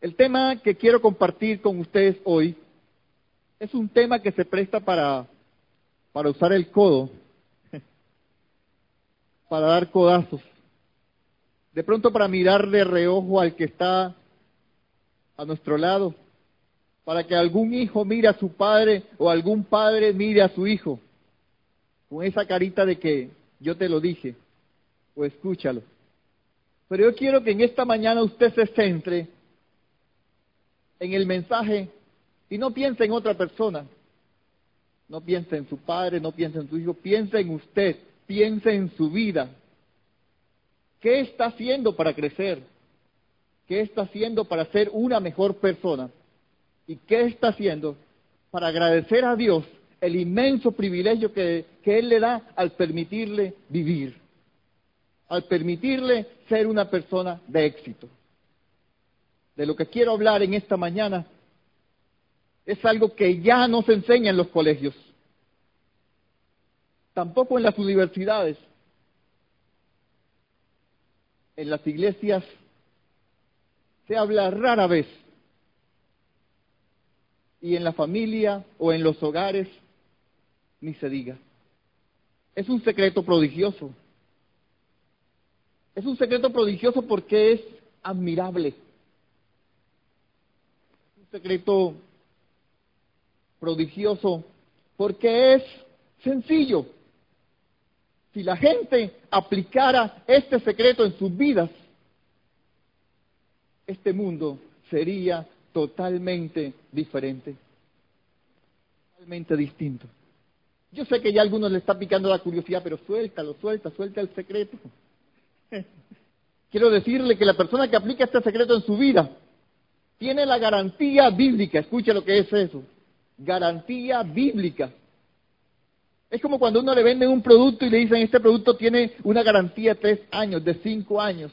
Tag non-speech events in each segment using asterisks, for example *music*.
El tema que quiero compartir con ustedes hoy es un tema que se presta para, para usar el codo, *laughs* para dar codazos, de pronto para mirar de reojo al que está a nuestro lado, para que algún hijo mire a su padre o algún padre mire a su hijo, con esa carita de que yo te lo dije, o escúchalo. Pero yo quiero que en esta mañana usted se centre en el mensaje y no piense en otra persona. No piense en su padre, no piense en su hijo, piense en usted, piense en su vida. ¿Qué está haciendo para crecer? ¿Qué está haciendo para ser una mejor persona? ¿Y qué está haciendo para agradecer a Dios el inmenso privilegio que, que Él le da al permitirle vivir? Al permitirle ser una persona de éxito. De lo que quiero hablar en esta mañana es algo que ya no se enseña en los colegios, tampoco en las universidades. En las iglesias se habla rara vez. Y en la familia o en los hogares ni se diga. Es un secreto prodigioso. Es un secreto prodigioso porque es admirable. Secreto prodigioso porque es sencillo. Si la gente aplicara este secreto en sus vidas, este mundo sería totalmente diferente, totalmente distinto. Yo sé que ya a algunos le está picando la curiosidad, pero suéltalo, suelta, suelta el secreto. *laughs* Quiero decirle que la persona que aplica este secreto en su vida tiene la garantía bíblica, escuche lo que es eso, garantía bíblica. Es como cuando uno le vende un producto y le dicen, este producto tiene una garantía de tres años, de cinco años.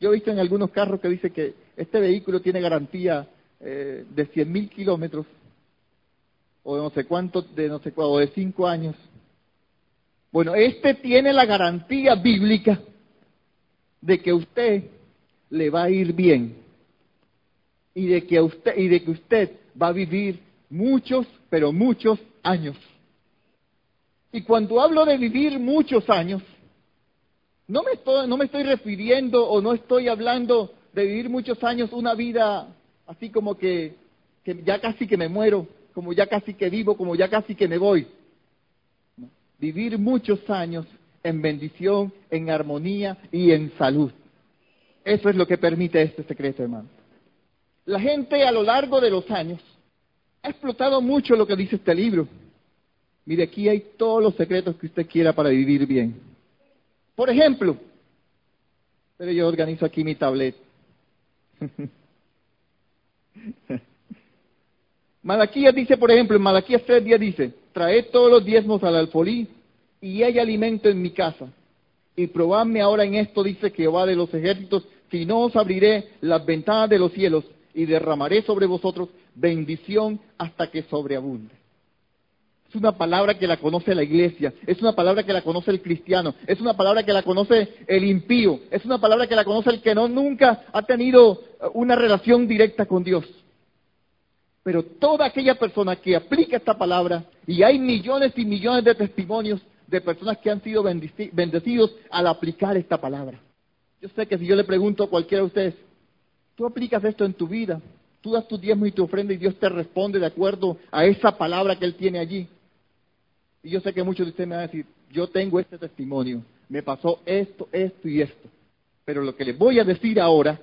Yo he visto en algunos carros que dice que este vehículo tiene garantía eh, de cien mil kilómetros, o de no sé cuánto, de no sé cuánto, o de cinco años. Bueno, este tiene la garantía bíblica de que usted le va a ir bien y de que usted y de que usted va a vivir muchos, pero muchos años. Y cuando hablo de vivir muchos años, no me estoy, no me estoy refiriendo o no estoy hablando de vivir muchos años una vida así como que, que ya casi que me muero, como ya casi que vivo, como ya casi que me voy. Vivir muchos años en bendición, en armonía y en salud. Eso es lo que permite este secreto, hermano. La gente a lo largo de los años ha explotado mucho lo que dice este libro. Mire, aquí hay todos los secretos que usted quiera para vivir bien. Por ejemplo, pero yo organizo aquí mi tablet. *laughs* Malaquías dice, por ejemplo, en Malaquías 3 días dice, traed todos los diezmos al alfolí y hay alimento en mi casa. Y probadme ahora en esto, dice Jehová de los ejércitos, si no os abriré las ventanas de los cielos y derramaré sobre vosotros bendición hasta que sobreabunde. Es una palabra que la conoce la iglesia, es una palabra que la conoce el cristiano, es una palabra que la conoce el impío, es una palabra que la conoce el que no nunca ha tenido una relación directa con Dios. Pero toda aquella persona que aplica esta palabra, y hay millones y millones de testimonios de personas que han sido bendecidos al aplicar esta palabra. Yo sé que si yo le pregunto a cualquiera de ustedes, tú aplicas esto en tu vida, tú das tu diezmo y tu ofrenda y Dios te responde de acuerdo a esa palabra que Él tiene allí. Y yo sé que muchos de ustedes me van a decir, yo tengo este testimonio, me pasó esto, esto y esto. Pero lo que les voy a decir ahora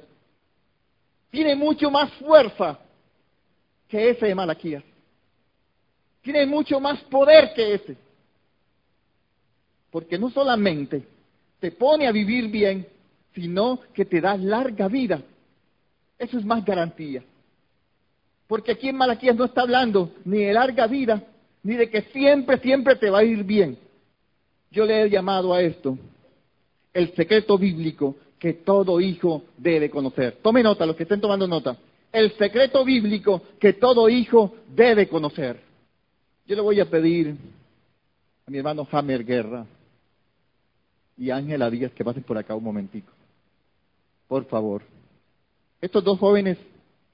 tiene mucho más fuerza que ese de Malaquías. Tiene mucho más poder que ese. Porque no solamente te pone a vivir bien, sino que te da larga vida. Eso es más garantía. Porque aquí en Malaquías no está hablando ni de larga vida, ni de que siempre, siempre te va a ir bien. Yo le he llamado a esto el secreto bíblico que todo hijo debe conocer. Tome nota, los que estén tomando nota. El secreto bíblico que todo hijo debe conocer. Yo le voy a pedir a mi hermano Hammer Guerra y Ángela Díaz que pasen por acá un momentico. Por favor. Estos dos jóvenes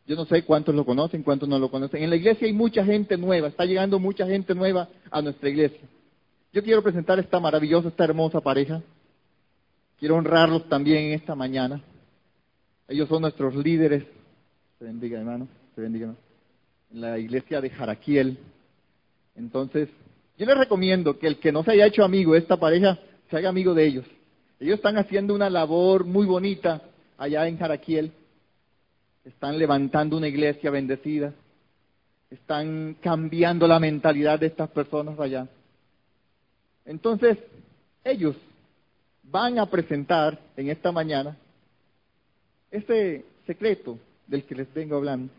Yo no sé cuántos lo conocen, cuántos no lo conocen. En la iglesia hay mucha gente nueva, está llegando mucha gente nueva a nuestra iglesia. Yo quiero presentar esta maravillosa, esta hermosa pareja. Quiero honrarlos también esta mañana. Ellos son nuestros líderes. Se bendiga, hermano. Se bendiga. En la iglesia de Jaraquiel. Entonces, yo les recomiendo que el que no se haya hecho amigo de esta pareja, se haga amigo de ellos. Ellos están haciendo una labor muy bonita allá en Jaraquiel. Están levantando una iglesia bendecida. Están cambiando la mentalidad de estas personas allá. Entonces, ellos van a presentar en esta mañana ese secreto del que les vengo hablando.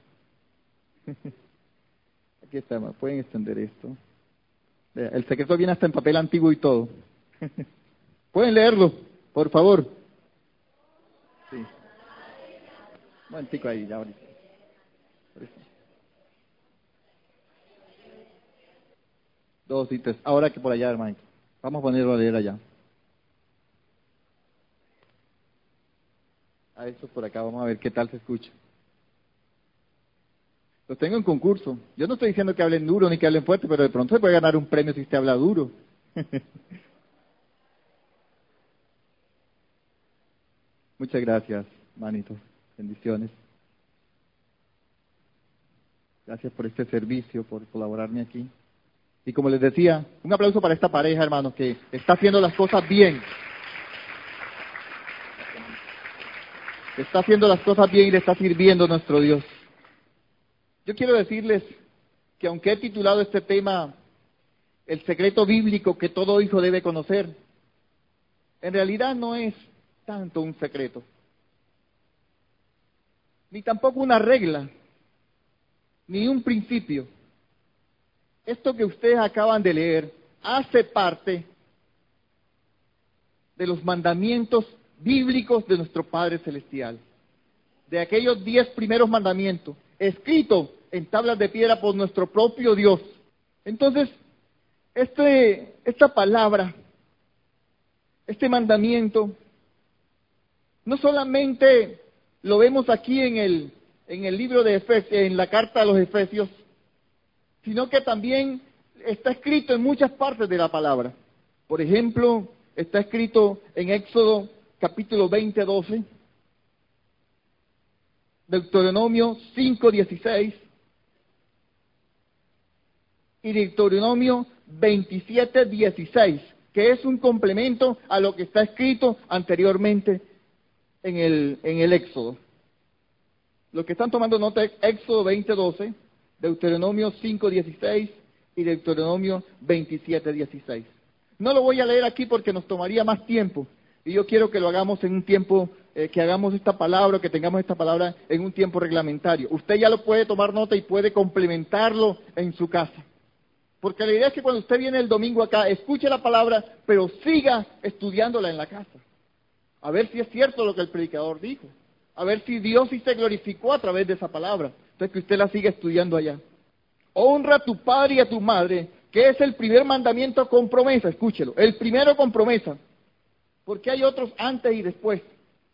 *laughs* Aquí está, pueden extender esto. El secreto viene hasta en papel antiguo y todo. *laughs* pueden leerlo, por favor. Sí. Un ahí, ya ahorita. Dos y tres. Ahora que por allá, hermano. Vamos a ponerlo a leer allá. A eso por acá, vamos a ver qué tal se escucha. Los tengo en concurso. Yo no estoy diciendo que hablen duro ni que hablen fuerte, pero de pronto se puede ganar un premio si usted habla duro. *laughs* Muchas gracias, manito. Bendiciones. Gracias por este servicio, por colaborarme aquí. Y como les decía, un aplauso para esta pareja, hermanos, que está haciendo las cosas bien. Está haciendo las cosas bien y le está sirviendo nuestro Dios. Yo quiero decirles que aunque he titulado este tema El secreto bíblico que todo hijo debe conocer, en realidad no es tanto un secreto, ni tampoco una regla, ni un principio esto que ustedes acaban de leer hace parte de los mandamientos bíblicos de nuestro Padre Celestial, de aquellos diez primeros mandamientos, escritos en tablas de piedra por nuestro propio Dios. Entonces, este, esta palabra, este mandamiento, no solamente lo vemos aquí en el, en el libro de Efesios, en la carta a los Efesios, sino que también está escrito en muchas partes de la palabra. Por ejemplo, está escrito en Éxodo capítulo 20, 12, Deuteronomio 5, 16 y Deuteronomio 27, 16, que es un complemento a lo que está escrito anteriormente en el, en el Éxodo. Los que están tomando nota, Éxodo 20, 12, Deuteronomio 5.16 y Deuteronomio 27.16. No lo voy a leer aquí porque nos tomaría más tiempo y yo quiero que lo hagamos en un tiempo, eh, que hagamos esta palabra, que tengamos esta palabra en un tiempo reglamentario. Usted ya lo puede tomar nota y puede complementarlo en su casa. Porque la idea es que cuando usted viene el domingo acá, escuche la palabra, pero siga estudiándola en la casa. A ver si es cierto lo que el predicador dijo. A ver si Dios sí se glorificó a través de esa palabra que usted la siga estudiando allá. Honra a tu padre y a tu madre, que es el primer mandamiento con promesa, escúchelo, el primero con promesa, porque hay otros antes y después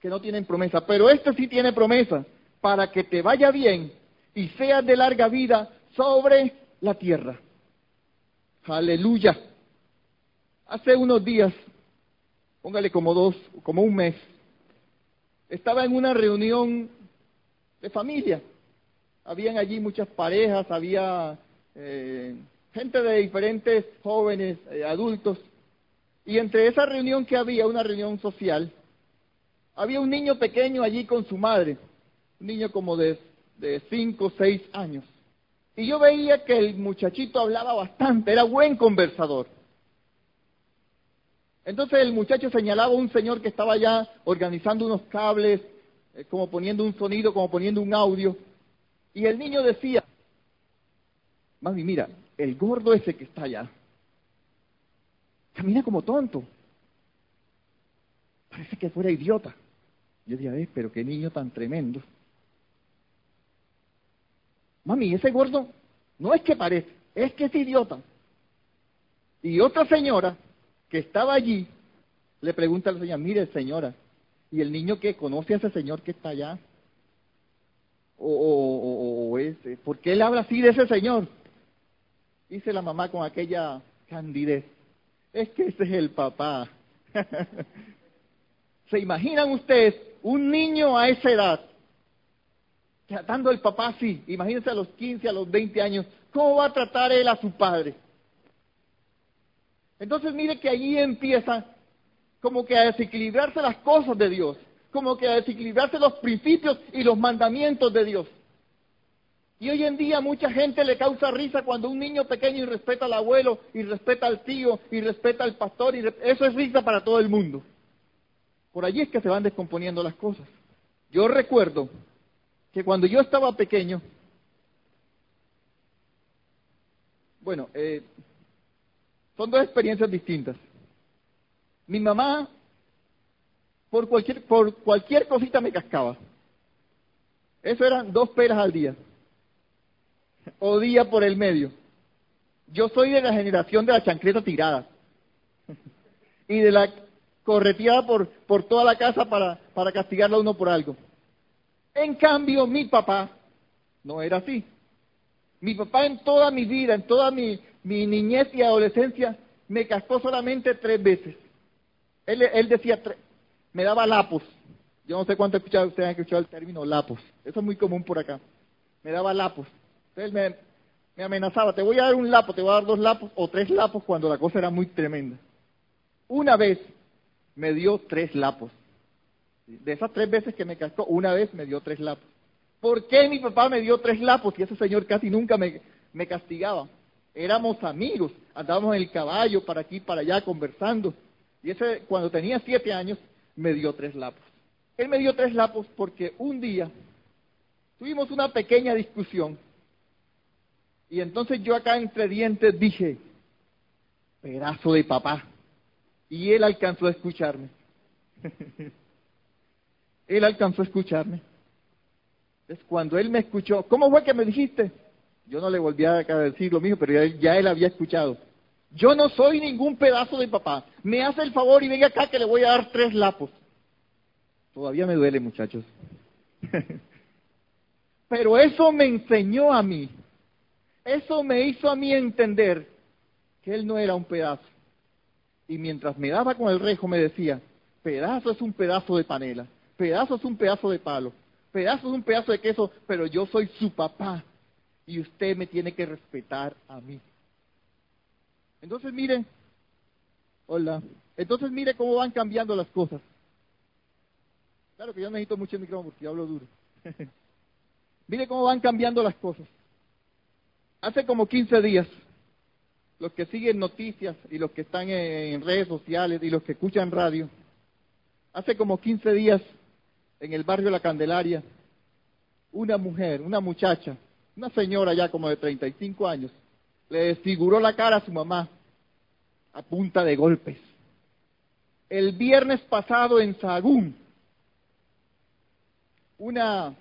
que no tienen promesa, pero este sí tiene promesa, para que te vaya bien y seas de larga vida sobre la tierra. Aleluya. Hace unos días, póngale como dos, como un mes, estaba en una reunión de familia habían allí muchas parejas, había eh, gente de diferentes jóvenes, eh, adultos, y entre esa reunión que había, una reunión social, había un niño pequeño allí con su madre, un niño como de, de cinco o seis años. Y yo veía que el muchachito hablaba bastante, era buen conversador. Entonces el muchacho señalaba a un señor que estaba allá organizando unos cables, eh, como poniendo un sonido, como poniendo un audio. Y el niño decía, mami, mira, el gordo ese que está allá, camina como tonto. Parece que fuera idiota. Yo decía, eh, pero qué niño tan tremendo. Mami, ese gordo no es que parece, es que es idiota. Y otra señora que estaba allí le pregunta a la señora, mire señora, ¿y el niño que conoce a ese señor que está allá? o, porque él habla así de ese señor. Dice la mamá con aquella candidez. Es que ese es el papá. *laughs* ¿Se imaginan ustedes un niño a esa edad tratando al papá así? Imagínense a los 15, a los 20 años. ¿Cómo va a tratar él a su padre? Entonces mire que allí empieza como que a desequilibrarse las cosas de Dios, como que a desequilibrarse los principios y los mandamientos de Dios. Y hoy en día mucha gente le causa risa cuando un niño pequeño respeta al abuelo, y respeta al tío, y respeta al pastor, y eso es risa para todo el mundo. Por allí es que se van descomponiendo las cosas. Yo recuerdo que cuando yo estaba pequeño, bueno, eh, son dos experiencias distintas. Mi mamá, por cualquier, por cualquier cosita me cascaba. Eso eran dos peras al día o día por el medio. Yo soy de la generación de la chancleta tirada *laughs* y de la correteada por, por toda la casa para, para castigarla a uno por algo. En cambio, mi papá no era así. Mi papá en toda mi vida, en toda mi, mi niñez y adolescencia, me cascó solamente tres veces. Él, él decía, me daba lapos. Yo no sé cuánto escuchado, ustedes han escuchado el término lapos. Eso es muy común por acá. Me daba lapos. Él me, amenazaba, te voy a dar un lapo, te voy a dar dos lapos o tres lapos cuando la cosa era muy tremenda. Una vez me dio tres lapos. De esas tres veces que me cascó, una vez me dio tres lapos. ¿Por qué mi papá me dio tres lapos y ese señor casi nunca me castigaba? Éramos amigos, andábamos en el caballo para aquí, para allá, conversando. Y ese, cuando tenía siete años, me dio tres lapos. Él me dio tres lapos porque un día tuvimos una pequeña discusión y entonces yo acá entre dientes dije, pedazo de papá. Y él alcanzó a escucharme. *laughs* él alcanzó a escucharme. Entonces cuando él me escuchó, ¿cómo fue que me dijiste? Yo no le volví a decir lo mismo, pero ya, ya él había escuchado. Yo no soy ningún pedazo de papá. Me hace el favor y venga acá que le voy a dar tres lapos. Todavía me duele, muchachos. *laughs* pero eso me enseñó a mí eso me hizo a mí entender que él no era un pedazo. Y mientras me daba con el rejo me decía, pedazo es un pedazo de panela, pedazo es un pedazo de palo, pedazo es un pedazo de queso, pero yo soy su papá y usted me tiene que respetar a mí. Entonces mire, hola, entonces mire cómo van cambiando las cosas. Claro que yo necesito mucho micrófono porque hablo duro. *laughs* mire cómo van cambiando las cosas. Hace como 15 días, los que siguen noticias y los que están en redes sociales y los que escuchan radio, hace como 15 días en el barrio La Candelaria, una mujer, una muchacha, una señora ya como de 35 años, le desfiguró la cara a su mamá a punta de golpes. El viernes pasado en Sagún, una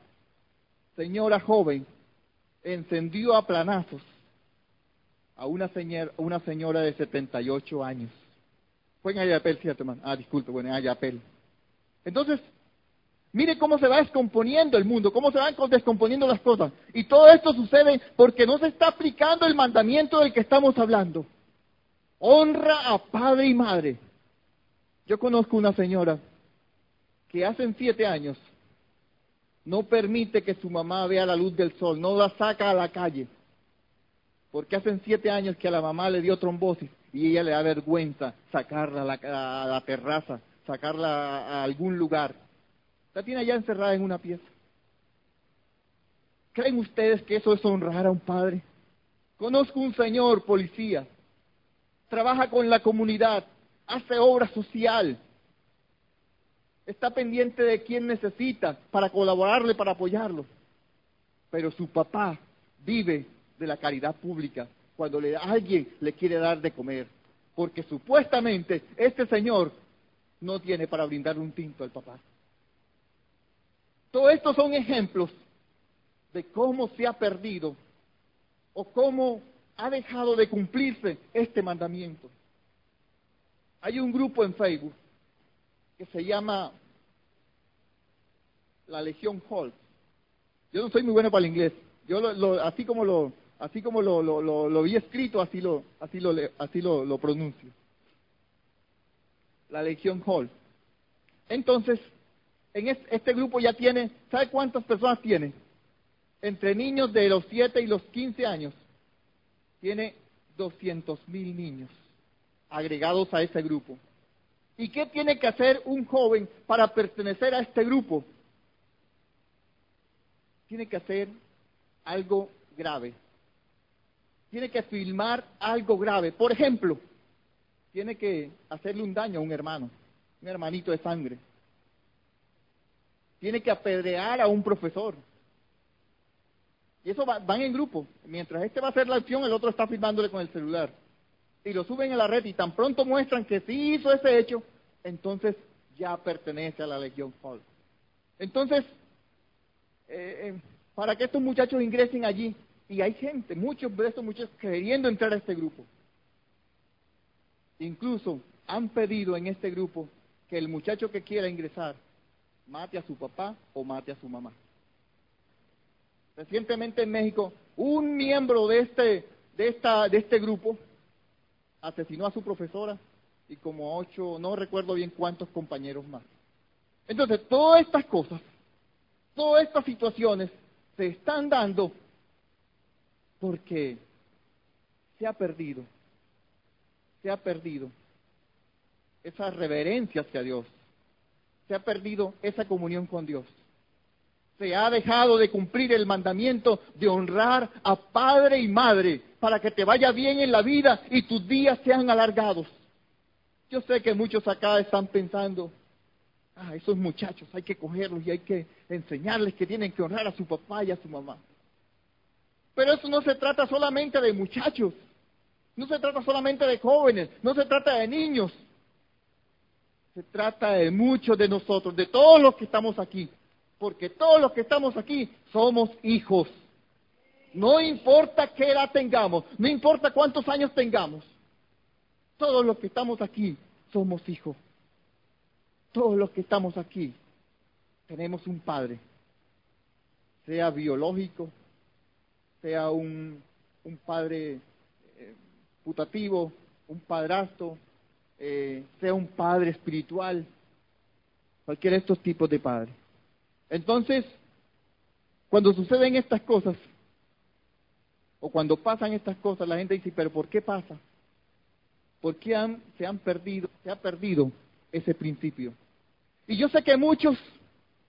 señora joven encendió a planazos a una, señora, una señora de 78 años. Fue en Ayapel, ¿cierto, hermano? Ah, disculpe, bueno, en Ayapel. Entonces, mire cómo se va descomponiendo el mundo, cómo se van descomponiendo las cosas. Y todo esto sucede porque no se está aplicando el mandamiento del que estamos hablando. Honra a padre y madre. Yo conozco una señora que hace siete años no permite que su mamá vea la luz del sol, no la saca a la calle. Porque hacen siete años que a la mamá le dio trombosis y ella le da vergüenza sacarla a la, terraza, sacarla a algún lugar. La tiene allá encerrada en una pieza. ¿Creen ustedes que eso es honrar a un padre? Conozco un señor policía, trabaja con la comunidad, hace obra social, está pendiente de quién necesita para colaborarle, para apoyarlo. Pero su papá vive de la caridad pública cuando alguien le quiere dar de comer. Porque supuestamente este señor no tiene para brindar un tinto al papá. Todos estos son ejemplos de cómo se ha perdido o cómo ha dejado de cumplirse este mandamiento. Hay un grupo en Facebook que se llama la Legión Hall. Yo no soy muy bueno para el inglés, Yo lo, así como lo así como lo, lo, vi escrito, así lo así lo así lo pronuncio. La Legión Hall. Entonces, en este, grupo ya tiene, ¿sabe cuántas personas tiene? Entre niños de los 7 y los 15 años, tiene 200 mil niños agregados a ese grupo. ¿Y qué tiene que hacer un joven para pertenecer a este grupo? Tiene que hacer algo grave. Tiene que filmar algo grave. Por ejemplo, tiene que hacerle un daño a un hermano, un hermanito de sangre. Tiene que apedrear a un profesor. Y eso van en grupo. Mientras este va a hacer la acción, el otro está filmándole con el celular y lo suben a la red y tan pronto muestran que sí hizo ese hecho, entonces ya pertenece a la Legión Hall. Entonces, eh, eh, para que estos muchachos ingresen allí, y hay gente, muchos de estos muchachos queriendo entrar a este grupo, incluso han pedido en este grupo que el muchacho que quiera ingresar mate a su papá o mate a su mamá. Recientemente en México, un miembro de este, de esta, de este grupo asesinó a su profesora y como ocho, no recuerdo bien cuántos compañeros más. Entonces, todas estas cosas, todas estas situaciones se están dando porque se ha perdido, se ha perdido esa reverencia hacia Dios, se ha perdido esa comunión con Dios. Se ha dejado de cumplir el mandamiento de honrar a padre y madre para que te vaya bien en la vida y tus días sean alargados. Yo sé que muchos acá están pensando, ah, esos muchachos hay que cogerlos y hay que enseñarles que tienen que honrar a su papá y a su mamá. Pero eso no se trata solamente de muchachos, no se trata solamente de jóvenes, no se trata de niños, se trata de muchos de nosotros, de todos los que estamos aquí, porque todos los que estamos aquí somos hijos. No importa qué edad tengamos, no importa cuántos años tengamos, todos los que estamos aquí somos hijos. Todos los que estamos aquí tenemos un padre, sea biológico, sea un, padre eh, putativo, un padrastro, eh, sea un padre espiritual, cualquiera de estos tipos de padres. Entonces, cuando suceden estas cosas, o cuando pasan estas cosas, la gente dice, pero ¿por qué pasa? ¿Por qué han, se han perdido, se ha perdido ese principio? Y yo sé que muchos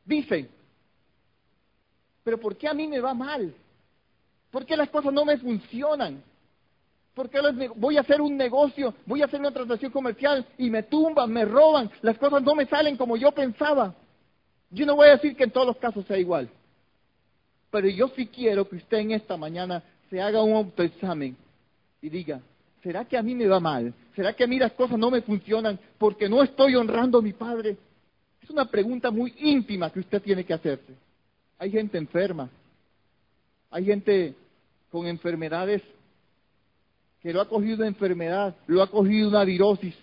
dicen, pero ¿por qué a mí me va mal? ¿Por qué las cosas no me funcionan? ¿Por qué voy a hacer un negocio, voy a hacer una transacción comercial y me tumban, me roban, las cosas no me salen como yo pensaba? Yo no voy a decir que en todos los casos sea igual, pero yo sí quiero que usted en esta mañana se haga un autoexamen y diga, ¿será que a mí me va mal? ¿Será que a mí las cosas no me funcionan porque no estoy honrando a mi padre? Es una pregunta muy íntima que usted tiene que hacerse. Hay gente enferma, hay gente con enfermedades que lo ha cogido de enfermedad, lo ha cogido una virosis,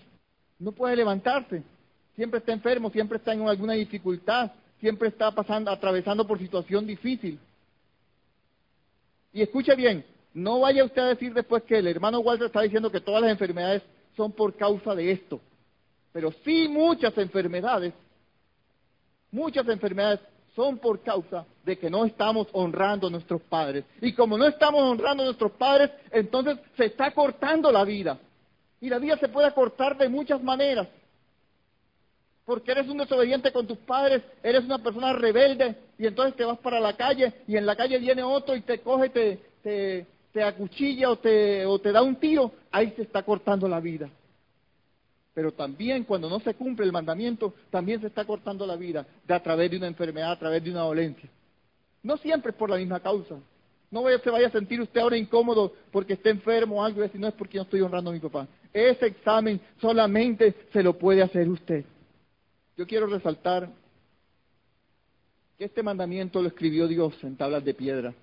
no puede levantarse, siempre está enfermo, siempre está en alguna dificultad, siempre está pasando, atravesando por situación difícil. Y escuche bien, no vaya usted a decir después que el hermano Walter está diciendo que todas las enfermedades son por causa de esto. Pero sí muchas enfermedades, muchas enfermedades son por causa de que no estamos honrando a nuestros padres. Y como no estamos honrando a nuestros padres, entonces se está cortando la vida. Y la vida se puede cortar de muchas maneras. Porque eres un desobediente con tus padres, eres una persona rebelde y entonces te vas para la calle y en la calle viene otro y te coge, te, te, te acuchilla o te, o te da un tiro, ahí se está cortando la vida. Pero también cuando no se cumple el mandamiento, también se está cortando la vida a través de una enfermedad, a través de una dolencia. No siempre es por la misma causa. No se vaya a sentir usted ahora incómodo porque esté enfermo o algo, y no es porque no estoy honrando a mi papá. Ese examen solamente se lo puede hacer usted. Yo quiero resaltar que este mandamiento lo escribió Dios en tablas de piedra.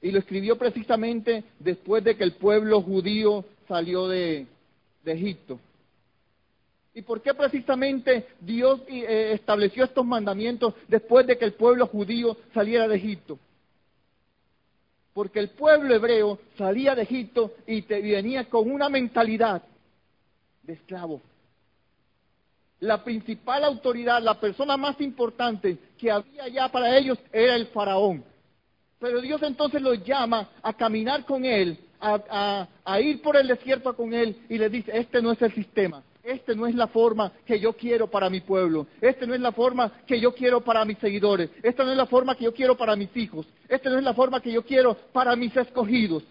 Y lo escribió precisamente después de que el pueblo judío salió de, Egipto. ¿Y por qué precisamente Dios eh, estableció estos mandamientos después de que el pueblo judío saliera de Egipto? Porque el pueblo hebreo salía de Egipto y te venía con una mentalidad de esclavo. La principal autoridad, la persona más importante que había ya para ellos era el faraón. Pero Dios entonces los llama a caminar con él, a, ir por el desierto con él y le dice, este no es el sistema, esta no es la forma que yo quiero para mi pueblo, esta no es la forma que yo quiero para mis seguidores, esta no es la forma que yo quiero para mis hijos, esta no es la forma que yo quiero para mis escogidos.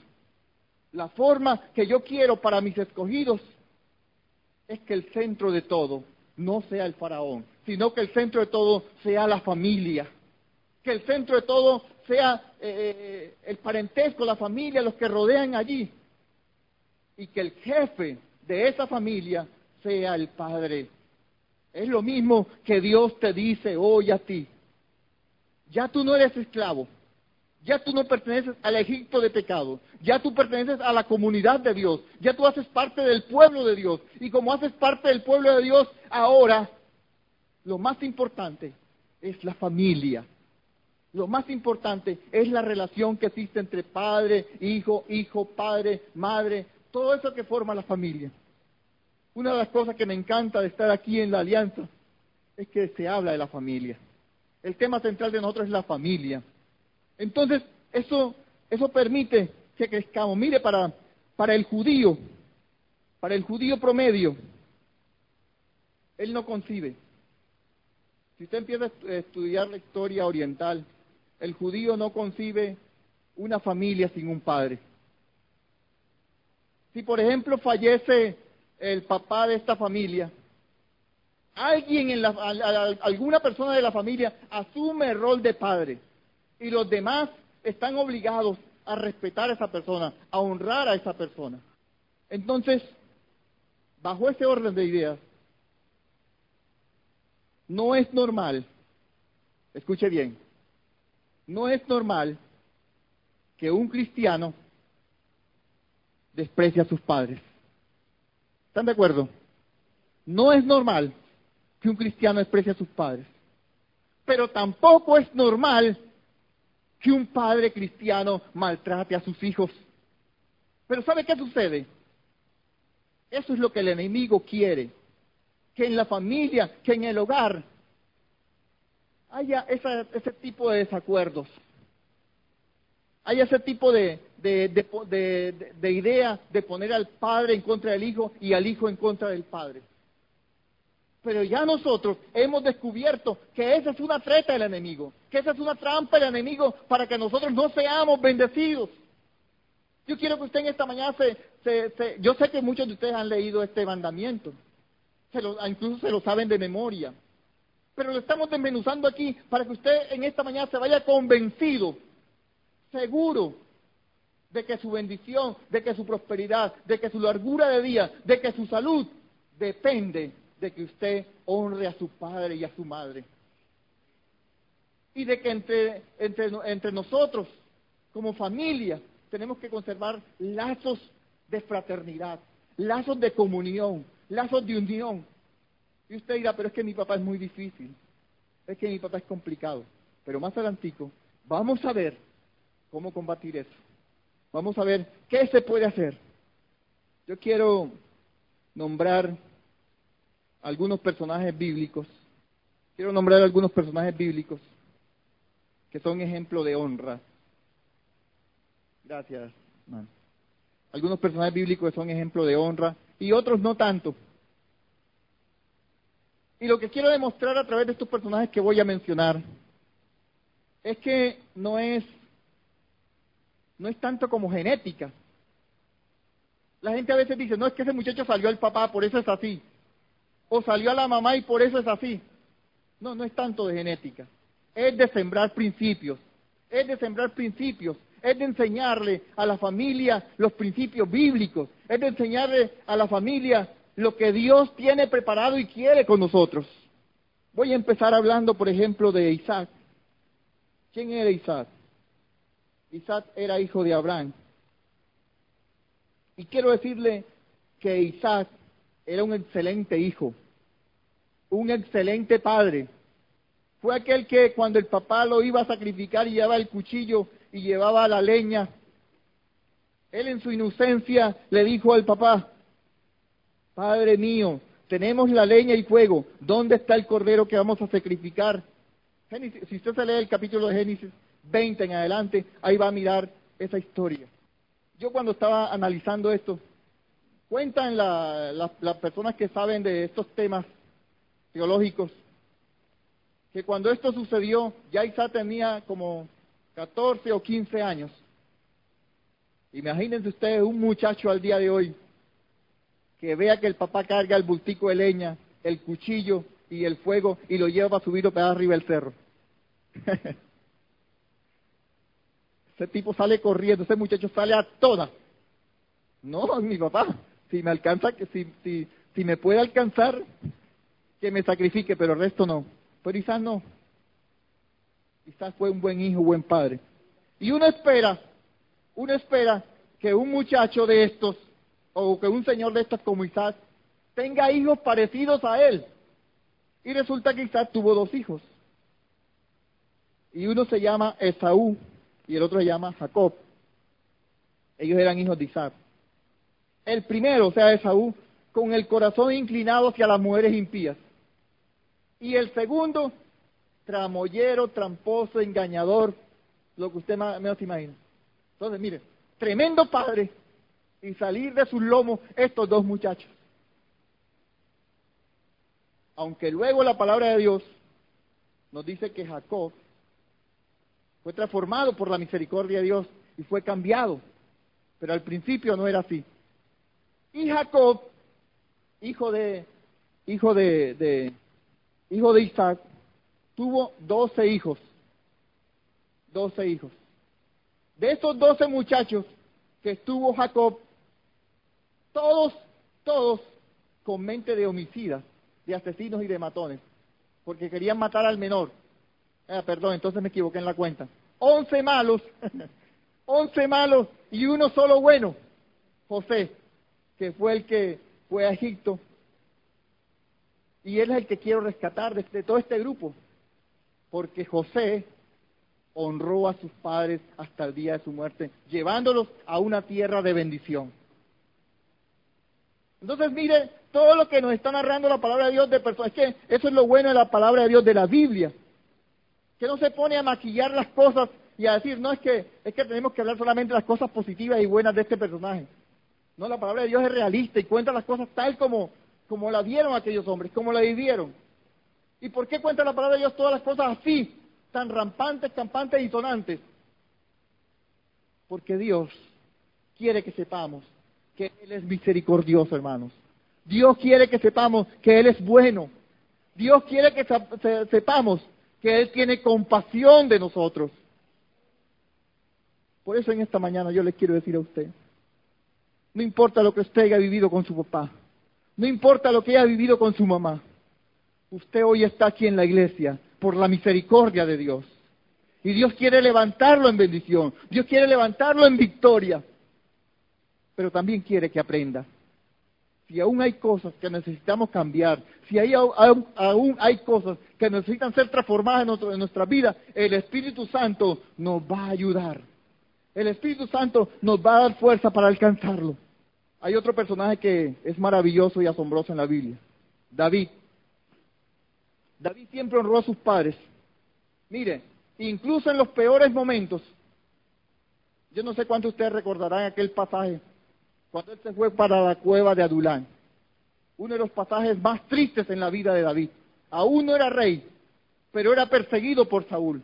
La forma que yo quiero para mis escogidos es que el centro de todo no sea el faraón, sino que el centro de todo sea la familia, que el centro de todo sea eh, eh, el parentesco, la familia, los que rodean allí, y que el jefe de esa familia sea el Padre. Es lo mismo que Dios te dice hoy a ti. Ya tú no eres esclavo. Ya tú no perteneces al Egipto de pecado. Ya tú perteneces a la comunidad de Dios. Ya tú haces parte del pueblo de Dios. Y como haces parte del pueblo de Dios, ahora lo más importante es la familia. Lo más importante es la relación que existe entre padre, hijo, hijo, padre, madre, todo eso que forma la familia. Una de las cosas que me encanta de estar aquí en la alianza es que se habla de la familia. El tema central de nosotros es la familia. Entonces, eso, eso permite que crezcamos. Mire, para, para el judío, para el judío promedio, él no concibe. Si usted empieza a estudiar la historia oriental, el judío no concibe una familia sin un padre. Si, por ejemplo, fallece el papá de esta familia, alguien en la, alguna persona de la familia asume el rol de padre y los demás están obligados a respetar a esa persona, a honrar a esa persona. Entonces, bajo ese orden de ideas, no es normal, escuche bien, no es normal que un cristiano desprecie a sus padres. ¿Están de acuerdo? No es normal que un cristiano desprecie a sus padres. Pero tampoco es normal que un padre cristiano maltrate a sus hijos. Pero ¿sabe qué sucede? Eso es lo que el enemigo quiere. Que en la familia, que en el hogar haya ese tipo de desacuerdos. Haya ese tipo de, de, idea de poner al padre en contra del hijo y al hijo en contra del padre. Pero ya nosotros hemos descubierto que esa es una treta del enemigo, que esa es una trampa del enemigo para que nosotros no seamos bendecidos. Yo quiero que usted en esta mañana se, yo sé que muchos de ustedes han leído este mandamiento, se lo, incluso se lo saben de memoria, pero lo estamos desmenuzando aquí para que usted en esta mañana se vaya convencido, seguro de que su bendición, de que su prosperidad, de que su largura de día, de que su salud depende de que usted honre a su padre y a su madre. Y de que entre, entre, entre nosotros, como familia, tenemos que conservar lazos de fraternidad, lazos de comunión, lazos de unión. Y usted dirá, pero es que mi papá es muy difícil, es que mi papá es complicado. Pero más adelantico, vamos a ver cómo combatir eso. Vamos a ver qué se puede hacer. Yo quiero nombrar algunos personajes bíblicos. Quiero nombrar algunos personajes bíblicos que son ejemplo de honra. Gracias, hermano. Algunos personajes bíblicos que son ejemplo de honra y otros no tanto. Y lo que quiero demostrar a través de estos personajes que voy a mencionar es que no es no es tanto como genética. La gente a veces dice, no es que ese muchacho salió al papá, por eso es así. O salió a la mamá y por eso es así. No, no es tanto de genética. Es de sembrar principios. Es de sembrar principios. Es de enseñarle a la familia los principios bíblicos. Es de enseñarle a la familia lo que Dios tiene preparado y quiere con nosotros. Voy a empezar hablando, por ejemplo, de Isaac. ¿Quién era Isaac? Isaac era hijo de Abraham. Y quiero decirle que Isaac era un excelente hijo, un excelente padre. Fue aquel que cuando el papá lo iba a sacrificar y llevaba el cuchillo, y llevaba la leña. Él en su inocencia le dijo al papá, Padre mío, tenemos la leña y fuego, ¿dónde está el cordero que vamos a sacrificar? si usted se lee el capítulo de Génesis 20 en adelante, ahí va a mirar esa historia. Yo cuando estaba analizando esto, cuentan las personas que saben de estos temas teológicos, que cuando esto sucedió, ya Isaac tenía como 14 o 15 años. Imagínense ustedes un muchacho al día de hoy que vea que el papá carga el bultico de leña, el cuchillo y el fuego y lo lleva para subir para arriba del cerro. *laughs* ese tipo sale corriendo, ese muchacho sale a todas. No, mi papá, si me alcanza, si, si, si me puede alcanzar, que me sacrifique, pero el resto no. Pero Isaac no. Isaac fue un buen hijo, buen padre. Y uno espera, uno espera que un muchacho de estos, o que un señor de estos como Isaac, tenga hijos parecidos a él. Y resulta que Isaac tuvo dos hijos. Y uno se llama Esaú y el otro se llama Jacob. Ellos eran hijos de Isaac. El primero, o sea, Esaú, con el corazón inclinado hacia las mujeres impías. Y el segundo, tramoyero, tramposo, engañador, lo que usted menos imagina. Entonces, mire, tremendo padre y salir de sus lomos estos dos muchachos. Aunque luego la palabra de Dios nos dice que Jacob fue transformado por la misericordia de Dios y fue cambiado, pero al principio no era así. Y Jacob, hijo de, hijo de hijo de Isaac, tuvo doce hijos. Doce hijos. De esos doce muchachos que estuvo Jacob, todos, todos con mente de homicidas, de asesinos y de matones, porque querían matar al menor. Ah, perdón, entonces me equivoqué en la cuenta. Once malos, *laughs* once malos y uno solo bueno, José, que fue el que fue a Egipto y él es el que quiero rescatar de, todo este grupo, porque José honró a sus padres hasta el día de su muerte, llevándolos a una tierra de bendición. Entonces, mire, todo lo que nos está narrando la palabra de Dios de personas, es que eso es lo bueno de la palabra de Dios de la Biblia, que no se pone a maquillar las cosas y a decir, no, es que, es que tenemos que hablar solamente las cosas positivas y buenas de este personaje. No, la palabra de Dios es realista y cuenta las cosas tal como, como la vieron aquellos hombres, como la vivieron. ¿Y por qué cuenta la palabra de Dios todas las cosas así, tan rampantes, campantes y sonantes? Porque Dios quiere que sepamos que Él es misericordioso, hermanos. Dios quiere que sepamos que Él es bueno. Dios quiere que sepamos que Él tiene compasión de nosotros. Por eso en esta mañana yo le quiero decir a usted, no importa lo que usted haya vivido con su papá, no importa lo que haya vivido con su mamá. Usted hoy está aquí en la iglesia por la misericordia de Dios. Y Dios quiere levantarlo en bendición. Dios quiere levantarlo en victoria. Pero también quiere que aprenda. Si aún hay cosas que necesitamos cambiar, si hay, aún, hay cosas que necesitan ser transformadas en, en nuestra vida, el Espíritu Santo nos va a ayudar. El Espíritu Santo nos va a dar fuerza para alcanzarlo. Hay otro personaje que es maravilloso y asombroso en la Biblia, David. David siempre honró a sus padres. Mire, incluso en los peores momentos, yo no sé cuántos ustedes recordarán aquel pasaje, cuando él se fue para la cueva de Adulán. Uno de los pasajes más tristes en la vida de David. Aún no era rey, pero era perseguido por Saúl.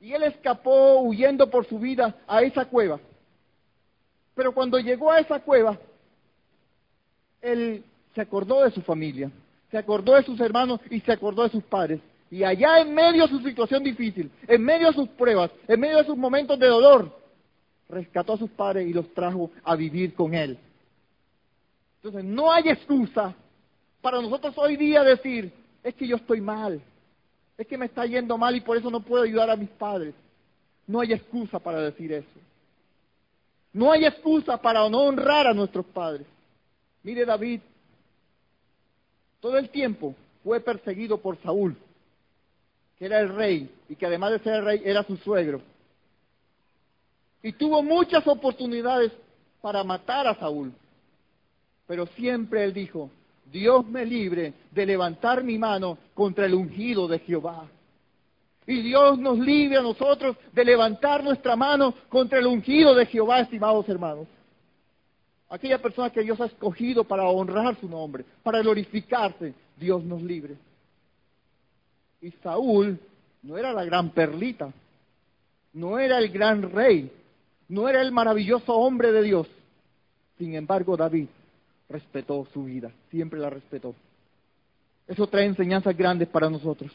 Y él escapó huyendo por su vida a esa cueva. Pero cuando llegó a esa cueva, él se acordó de su familia, se acordó de sus hermanos y se acordó de sus padres. Y allá en medio de su situación difícil, en medio de sus pruebas, en medio de sus momentos de dolor, rescató a sus padres y los trajo a vivir con él. Entonces, no hay excusa para nosotros hoy día decir, es que yo estoy mal, es que me está yendo mal y por eso no puedo ayudar a mis padres. No hay excusa para decir eso. No hay excusa para no honrar a nuestros padres. Mire David, todo el tiempo fue perseguido por Saúl, que era el rey y que además de ser el rey era su suegro. Y tuvo muchas oportunidades para matar a Saúl. Pero siempre él dijo, Dios me libre de levantar mi mano contra el ungido de Jehová. Y Dios nos libre a nosotros de levantar nuestra mano contra el ungido de Jehová, estimados hermanos. Aquella persona que Dios ha escogido para honrar su nombre, para glorificarse, Dios nos libre. Y Saúl no era la gran perlita, no era el gran rey, no era el maravilloso hombre de Dios. Sin embargo, David respetó su vida, siempre la respetó. Eso trae enseñanzas grandes para nosotros.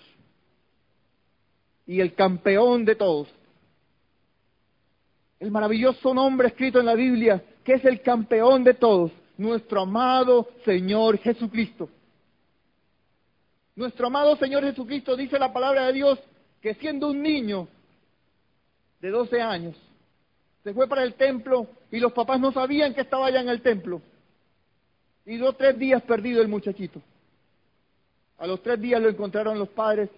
Y el campeón de todos, el maravilloso nombre escrito en la Biblia, que es el campeón de todos, nuestro amado Señor Jesucristo. Nuestro amado Señor Jesucristo dice la palabra de Dios que siendo un niño de 12 años, se fue para el templo y los papás no sabían que estaba allá en el templo. Y dos, tres días perdido el muchachito. A los tres días lo encontraron los padres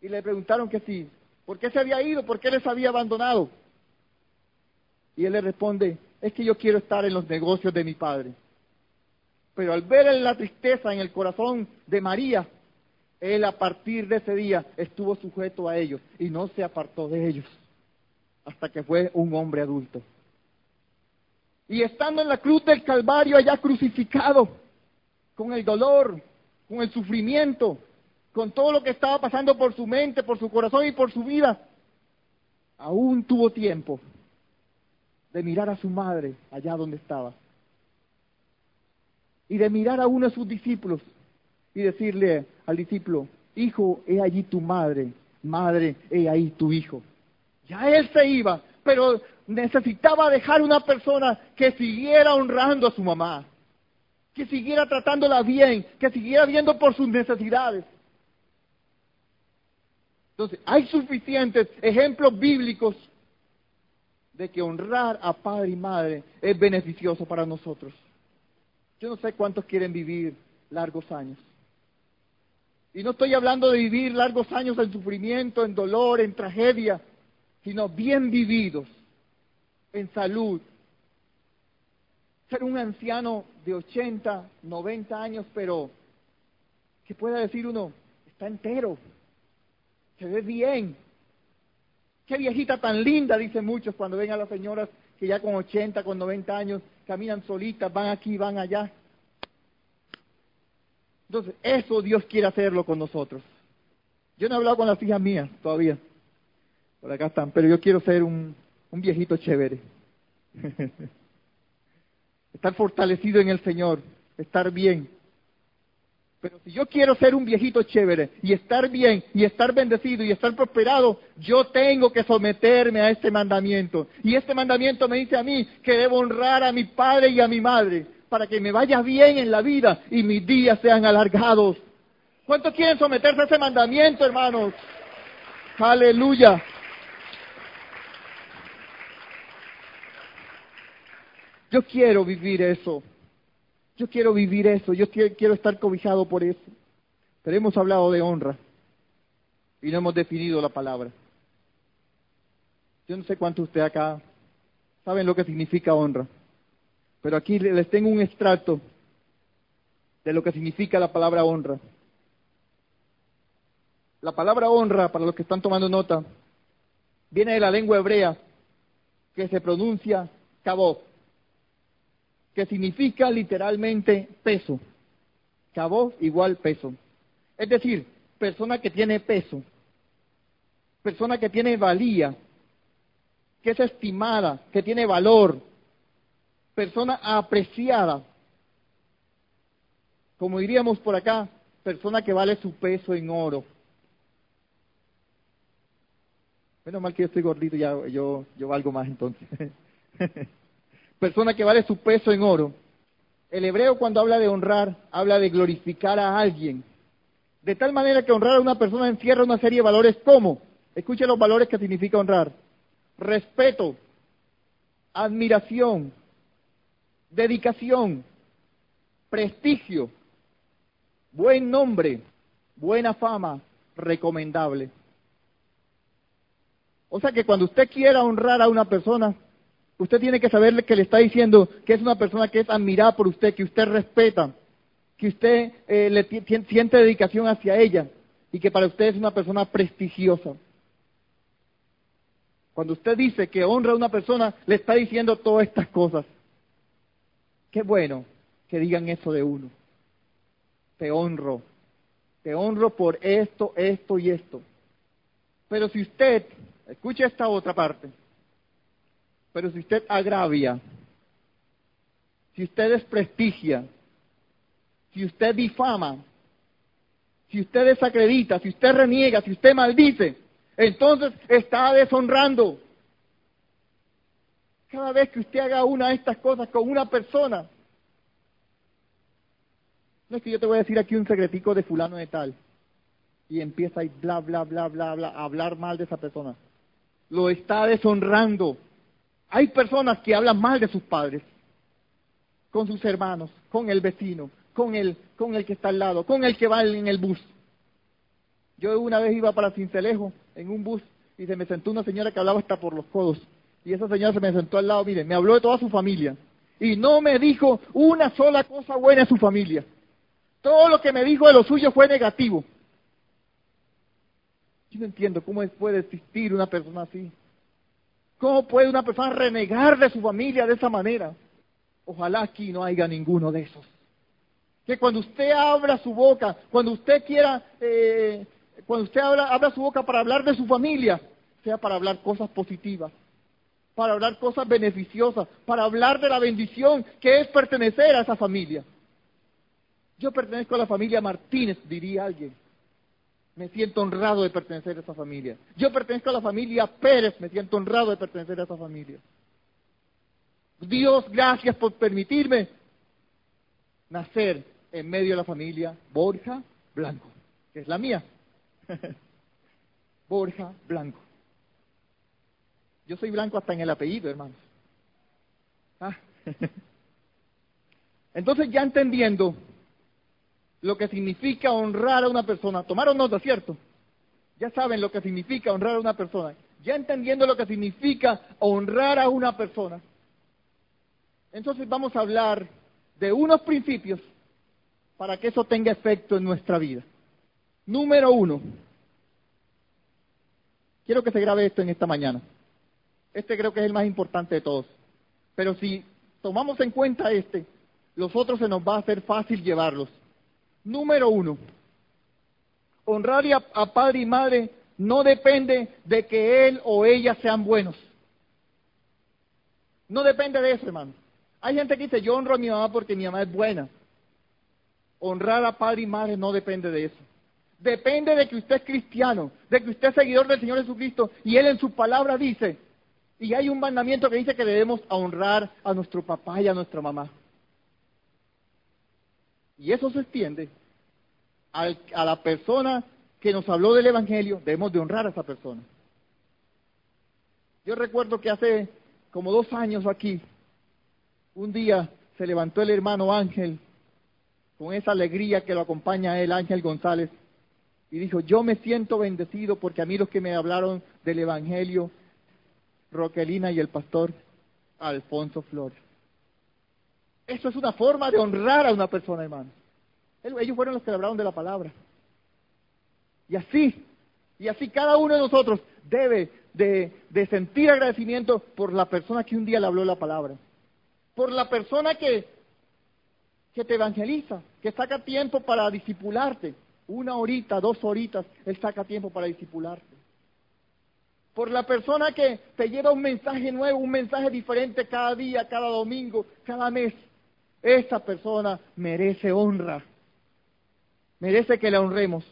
y le preguntaron que sí, ¿por qué se había ido? ¿Por qué les había abandonado? Y él le responde, es que yo quiero estar en los negocios de mi padre. Pero al ver la tristeza en el corazón de María, él a partir de ese día estuvo sujeto a ellos y no se apartó de ellos hasta que fue un hombre adulto. Y estando en la cruz del Calvario allá crucificado, con el dolor, con el sufrimiento, con todo lo que estaba pasando por su mente, por su corazón y por su vida, aún tuvo tiempo de mirar a su madre allá donde estaba y de mirar a uno de sus discípulos y decirle al discípulo, hijo, he allí tu madre, madre, he ahí tu hijo. Ya él se iba, pero necesitaba dejar una persona que siguiera honrando a su mamá, que siguiera tratándola bien, que siguiera viendo por sus necesidades. Entonces, hay suficientes ejemplos bíblicos de que honrar a padre y madre es beneficioso para nosotros. Yo no sé cuántos quieren vivir largos años. Y no estoy hablando de vivir largos años en sufrimiento, en dolor, en tragedia, sino bien vividos, en salud. Ser un anciano de 80, 90 años, pero que pueda decir uno, está entero, se ve bien. Qué viejita tan linda, dicen muchos cuando ven a las señoras que ya con 80, con 90 años caminan solitas, van aquí, van allá. Entonces, eso Dios quiere hacerlo con nosotros. Yo no he hablado con las hijas mías todavía. Por acá están, pero yo quiero ser un, viejito chévere. *laughs* estar fortalecido en el Señor, estar bien. Pero si yo quiero ser un viejito chévere y estar bien y estar bendecido y estar prosperado, yo tengo que someterme a este mandamiento. Y este mandamiento me dice a mí que debo honrar a mi padre y a mi madre para que me vaya bien en la vida y mis días sean alargados. ¿Cuántos quieren someterse a ese mandamiento, hermanos? Aleluya. Yo quiero vivir eso. Yo quiero vivir eso. Yo quiero estar cobijado por eso. Pero hemos hablado de honra y no hemos definido la palabra. Yo no sé cuántos de ustedes acá saben lo que significa honra. Pero aquí les tengo un extracto de lo que significa la palabra honra. La palabra honra, para los que están tomando nota, viene de la lengua hebrea que se pronuncia cabot, que significa literalmente peso. Cabot igual peso. Es decir, persona que tiene peso, persona que tiene valía, que es estimada, que tiene valor, persona apreciada. Como diríamos por acá, persona que vale su peso en oro. Menos mal que yo estoy gordito, ya yo, yo valgo más entonces. *laughs* persona que vale su peso en oro. El hebreo cuando habla de honrar, habla de glorificar a alguien. De tal manera que honrar a una persona encierra una serie de valores como, escuche los valores que significa honrar. Respeto, admiración, dedicación, prestigio, buen nombre, buena fama, recomendable. O sea que cuando usted quiera honrar a una persona, usted tiene que saberle que le está diciendo que es una persona que es admirada por usted, que usted respeta, que usted eh, le siente dedicación hacia ella y que para usted es una persona prestigiosa. Cuando usted dice que honra a una persona, le está diciendo todas estas cosas. Qué bueno que digan eso de uno. Te honro. Te honro por esto, esto y esto. Pero si usted, escuche esta otra parte, pero si usted agravia, si usted desprestigia, si usted difama, si usted desacredita, si usted reniega, si usted maldice, entonces está deshonrando. Cada vez que usted haga una de estas cosas con una persona, no es que yo te voy a decir aquí un secretico de fulano de tal, y empieza y bla, bla, bla, bla, bla, a hablar mal de esa persona. Lo está deshonrando. Hay personas que hablan mal de sus padres, con sus hermanos, con el vecino, con el, con el que está al lado, con el que va en el bus. Yo una vez iba para Cincelejo en un bus y se me sentó una señora que hablaba hasta por los codos. Y esa señora se me sentó al lado, mire, me habló de toda su familia. Y no me dijo una sola cosa buena de su familia. Todo lo que me dijo de lo suyo fue negativo. Yo no entiendo cómo puede existir una persona así. ¿Cómo puede una persona renegar de su familia de esa manera? Ojalá aquí no haya ninguno de esos. Que cuando usted abra su boca, cuando usted quiera eh, cuando usted abra su boca para hablar de su familia, sea para hablar cosas positivas, para hablar cosas beneficiosas, para hablar de la bendición que es pertenecer a esa familia. Yo pertenezco a la familia Martínez, diría alguien. Me siento honrado de pertenecer a esa familia. Yo pertenezco a la familia Pérez, me siento honrado de pertenecer a esa familia. Dios, gracias por permitirme nacer en medio de la familia Borja Blanco, que es la mía. *laughs* Borja Blanco. Yo soy blanco hasta en el apellido, hermanos. Ah. *laughs* Entonces ya entendiendo lo que significa honrar a una persona, tomaron nota, ¿cierto? Ya saben lo que significa honrar a una persona. Ya entendiendo lo que significa honrar a una persona. Entonces vamos a hablar de unos principios para que eso tenga efecto en nuestra vida. Número uno. Quiero que se grabe esto en esta mañana. Este creo que es el más importante de todos. Pero si tomamos en cuenta este, los otros se nos va a hacer fácil llevarlos. Número uno. Honrar a, padre y madre no depende de que él o ella sean buenos. No depende de eso, hermano. Hay gente que dice, yo honro a mi mamá porque mi mamá es buena. Honrar a padre y madre no depende de eso. Depende de que usted es cristiano, de que usted es seguidor del Señor Jesucristo y Él en su palabra dice, y hay un mandamiento que dice que debemos honrar a nuestro papá y a nuestra mamá. Y eso se extiende a la persona que nos habló del Evangelio, debemos de honrar a esa persona. Yo recuerdo que hace como dos años aquí, un día se levantó el hermano Ángel con esa alegría que lo acompaña a él, Ángel González, y dijo, yo me siento bendecido porque a mí los que me hablaron del Evangelio, Roquelina y el pastor Alfonso Flores. Eso es una forma de honrar a una persona, hermano. Ellos fueron los que hablaron de la palabra. Y así, y así cada uno de nosotros debe de, de, sentir agradecimiento por la persona que un día le habló la palabra. Por la persona que, que te evangeliza, que saca tiempo para discipularte una horita, dos horitas, Él saca tiempo para discipularte. Por la persona que te lleva un mensaje nuevo, un mensaje diferente cada día, cada domingo, cada mes. Esa persona merece honra. Merece que la honremos.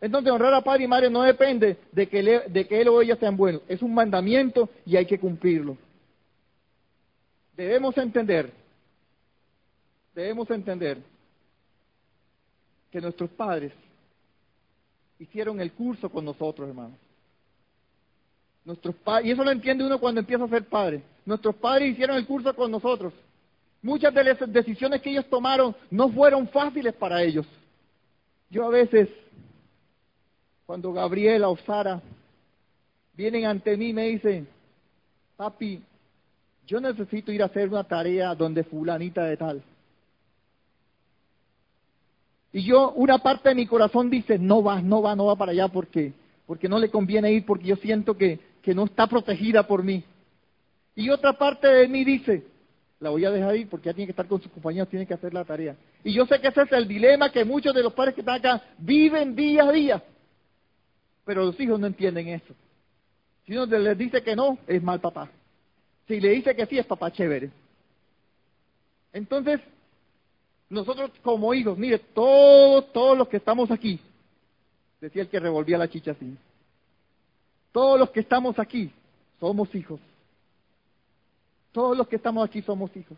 Entonces, honrar a padre y madre no depende de que, de que él o ella sean buenos. Es un mandamiento y hay que cumplirlo. Debemos entender, debemos entender que nuestros padres hicieron el curso con nosotros, hermanos. Nuestros y eso lo entiende uno cuando empieza a ser padre. Nuestros padres hicieron el curso con nosotros. Muchas de las decisiones que ellos tomaron no fueron fáciles para ellos. Yo a veces, cuando Gabriela o Sara vienen ante mí me dicen, papi, yo necesito ir a hacer una tarea donde fulanita de tal. Y yo, una parte de mi corazón dice, no va, no va, no va para allá porque, porque no le conviene ir, porque yo siento que, que no está protegida por mí. Y otra parte de mí dice, la voy a dejar ir porque ya tiene que estar con sus compañeros, tiene que hacer la tarea. Y yo sé que ese es el dilema que muchos de los padres que están acá viven día a día. Pero los hijos no entienden eso. Si uno les dice que no, es mal papá. Si le dice que sí, es papá chévere. Entonces, nosotros como hijos, mire, todos, todos los que estamos aquí, decía el que revolvía la chicha así, todos los que estamos aquí somos hijos. Todos los que estamos aquí somos hijos.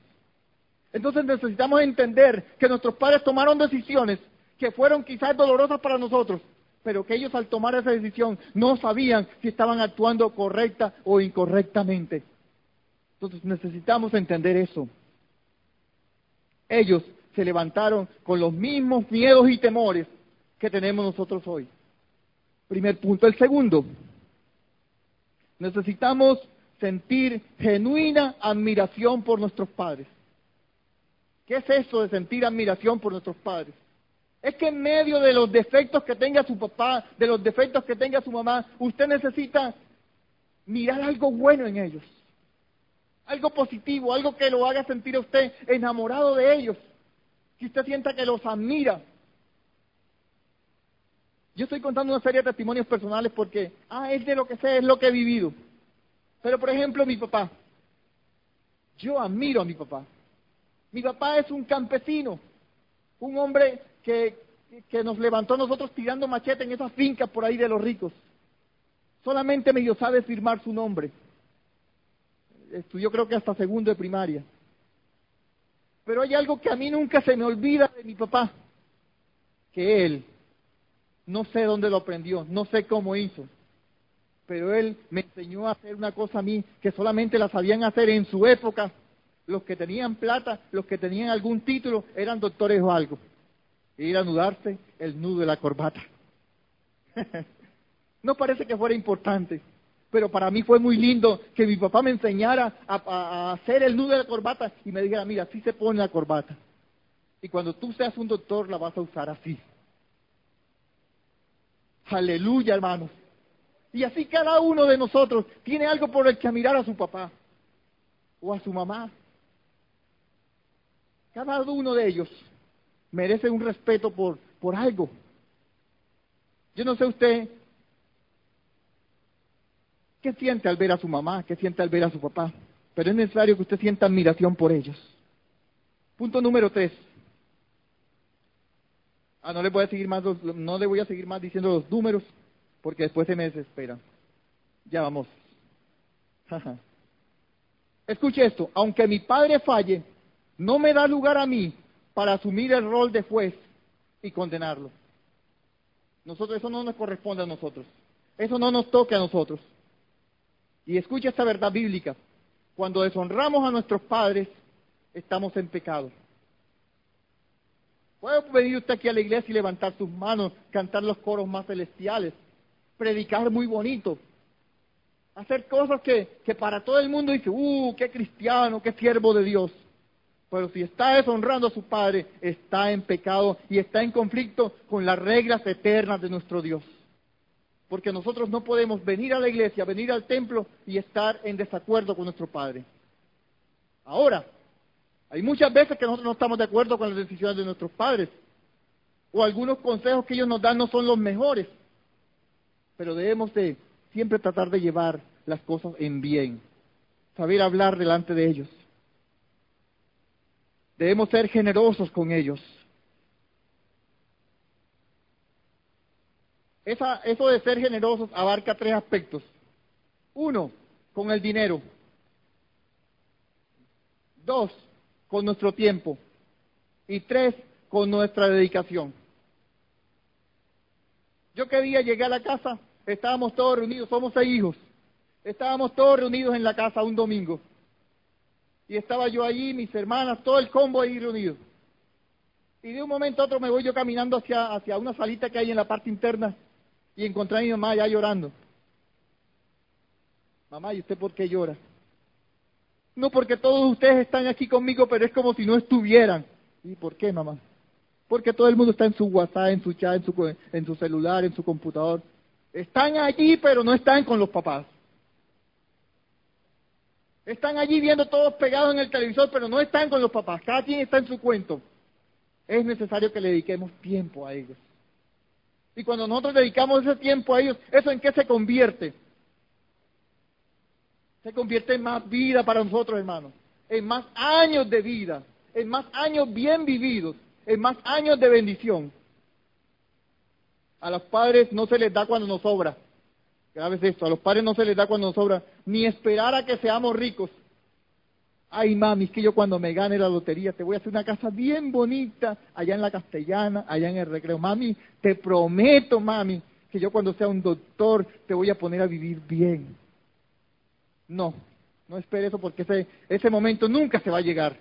Entonces necesitamos entender que nuestros padres tomaron decisiones que fueron quizás dolorosas para nosotros, pero que ellos al tomar esa decisión no sabían si estaban actuando correcta o incorrectamente. Entonces necesitamos entender eso. Ellos se levantaron con los mismos miedos y temores que tenemos nosotros hoy. Primer punto. El segundo, necesitamos sentir genuina admiración por nuestros padres. ¿Qué es eso de sentir admiración por nuestros padres? Es que en medio de los defectos que tenga su papá, de los defectos que tenga su mamá, usted necesita mirar algo bueno en ellos. Algo positivo, algo que lo haga sentir a usted enamorado de ellos. Que usted sienta que los admira. Yo estoy contando una serie de testimonios personales porque, ah, es de lo que sé, es lo que he vivido. Pero, por ejemplo, mi papá. Yo admiro a mi papá. Mi papá es un campesino, un hombre que, que nos levantó a nosotros tirando machete en esas fincas por ahí de los ricos. Solamente medio sabe firmar su nombre. Estudió creo que hasta segundo de primaria. Pero hay algo que a mí nunca se me olvida de mi papá, que él, no sé dónde lo aprendió, no sé cómo hizo, pero él me enseñó a hacer una cosa a mí que solamente la sabían hacer en su época. Los que tenían plata, los que tenían algún título, eran doctores o algo. Ir a anudarse el nudo de la corbata. *laughs* no parece que fuera importante, pero para mí fue muy lindo que mi papá me enseñara a, a, hacer el nudo de la corbata y me dijera, mira, así se pone la corbata. Y cuando tú seas un doctor, la vas a usar así. Aleluya, hermanos. Y así cada uno de nosotros tiene algo por el que admirar a su papá o a su mamá. Cada uno de ellos merece un respeto por, por algo. Yo no sé usted qué siente al ver a su mamá, qué siente al ver a su papá, pero es necesario que usted sienta admiración por ellos. Punto número tres. Ah, no le voy a seguir más, no le voy a seguir más diciendo los números porque después se me desespera. Ya vamos. Escuche esto, aunque mi padre falle, no me da lugar a mí para asumir el rol de juez y condenarlo. Nosotros, eso no nos corresponde a nosotros. Eso no nos toca a nosotros. Y escuche esta verdad bíblica. Cuando deshonramos a nuestros padres, estamos en pecado. Puede venir usted aquí a la iglesia y levantar sus manos, cantar los coros más celestiales, predicar muy bonito, hacer cosas que, que para todo el mundo dice, uh, qué cristiano, qué siervo de Dios. Pero si está deshonrando a su Padre, está en pecado y está en conflicto con las reglas eternas de nuestro Dios. Porque nosotros no podemos venir a la iglesia, venir al templo y estar en desacuerdo con nuestro Padre. Ahora, hay muchas veces que nosotros no estamos de acuerdo con las decisiones de nuestros padres. O algunos consejos que ellos nos dan no son los mejores pero debemos de siempre tratar de llevar las cosas en bien, saber hablar delante de ellos. Debemos ser generosos con ellos. eso de ser generosos abarca tres aspectos. Uno, con el dinero. Dos, con nuestro tiempo. Y tres, con nuestra dedicación. Yo qué día llegué a la casa Estábamos todos reunidos, somos seis hijos. Estábamos todos reunidos en la casa un domingo. Y estaba yo allí, mis hermanas, todo el combo ahí reunido. Y de un momento a otro me voy yo caminando hacia, hacia una salita que hay en la parte interna y encontré a mi mamá allá llorando. Mamá, ¿y usted por qué llora? No porque todos ustedes están aquí conmigo, pero es como si no estuvieran. ¿Y por qué, mamá? Porque todo el mundo está en su WhatsApp, en su chat, en su, en su celular, en su computador. Están allí, pero no están con los papás. Están allí viendo todos pegados en el televisor, pero no están con los papás. Cada quien está en su cuento. Es necesario que le dediquemos tiempo a ellos. Y cuando nosotros dedicamos ese tiempo a ellos, ¿eso en qué se convierte? Se convierte en más vida para nosotros, hermanos. En más años de vida. En más años bien vividos. En más años de bendición. A los padres no se les da cuando nos sobra. Grave esto, a los padres no se les da cuando nos sobra, ni esperar a que seamos ricos. Ay, mami, es que yo cuando me gane la lotería te voy a hacer una casa bien bonita allá en la Castellana, allá en el recreo. Mami, te prometo, mami, que yo cuando sea un doctor te voy a poner a vivir bien. No, no espere eso porque ese, ese momento nunca se va a llegar.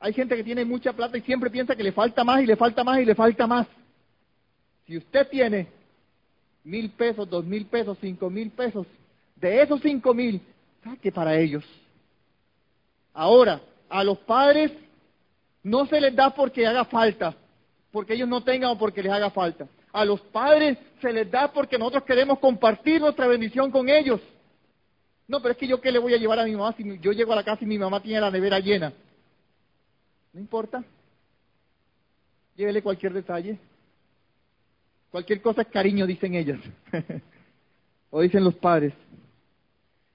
Hay gente que tiene mucha plata y siempre piensa que le falta más y le falta más y le falta más. Si usted tiene mil pesos, dos mil pesos, cinco mil pesos, de esos cinco mil, saque para ellos. Ahora, a los padres no se les da porque haga falta, porque ellos no tengan o porque les haga falta. A los padres se les da porque nosotros queremos compartir nuestra bendición con ellos. No, pero es que yo qué le voy a llevar a mi mamá si yo llego a la casa y mi mamá tiene la nevera llena. No importa. Llévele cualquier detalle. Cualquier cosa es cariño, dicen ellas. *laughs* o dicen los padres.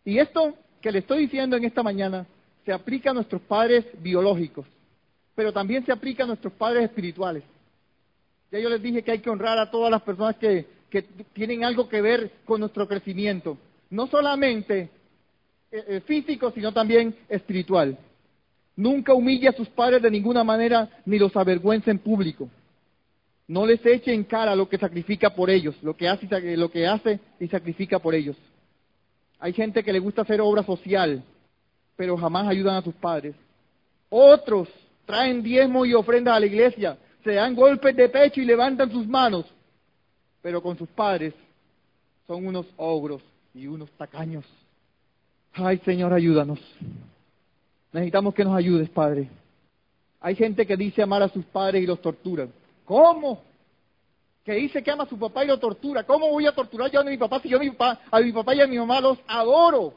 Y esto que le estoy diciendo en esta mañana se aplica a nuestros padres biológicos, pero también se aplica a nuestros padres espirituales. Ya yo les dije que hay que honrar a todas las personas que, que tienen algo que ver con nuestro crecimiento, no solamente eh, eh, físico, sino también espiritual. Nunca humille a sus padres de ninguna manera ni los avergüence en público. No les eche en cara lo que sacrifica por ellos, lo que hace, lo que hace y sacrifica por ellos. Hay gente que le gusta hacer obra social, pero jamás ayudan a sus padres. Otros traen diezmo y ofrendas a la iglesia, se dan golpes de pecho y levantan sus manos, pero con sus padres son unos ogros y unos tacaños. Ay, Señor, ayúdanos. Necesitamos que nos ayudes, Padre. Hay gente que dice amar a sus padres y los torturan. ¿Cómo? Que dice que ama a su papá y lo tortura. ¿Cómo voy a torturar yo a mi papá si yo a mi papá, y a mi mamá los adoro?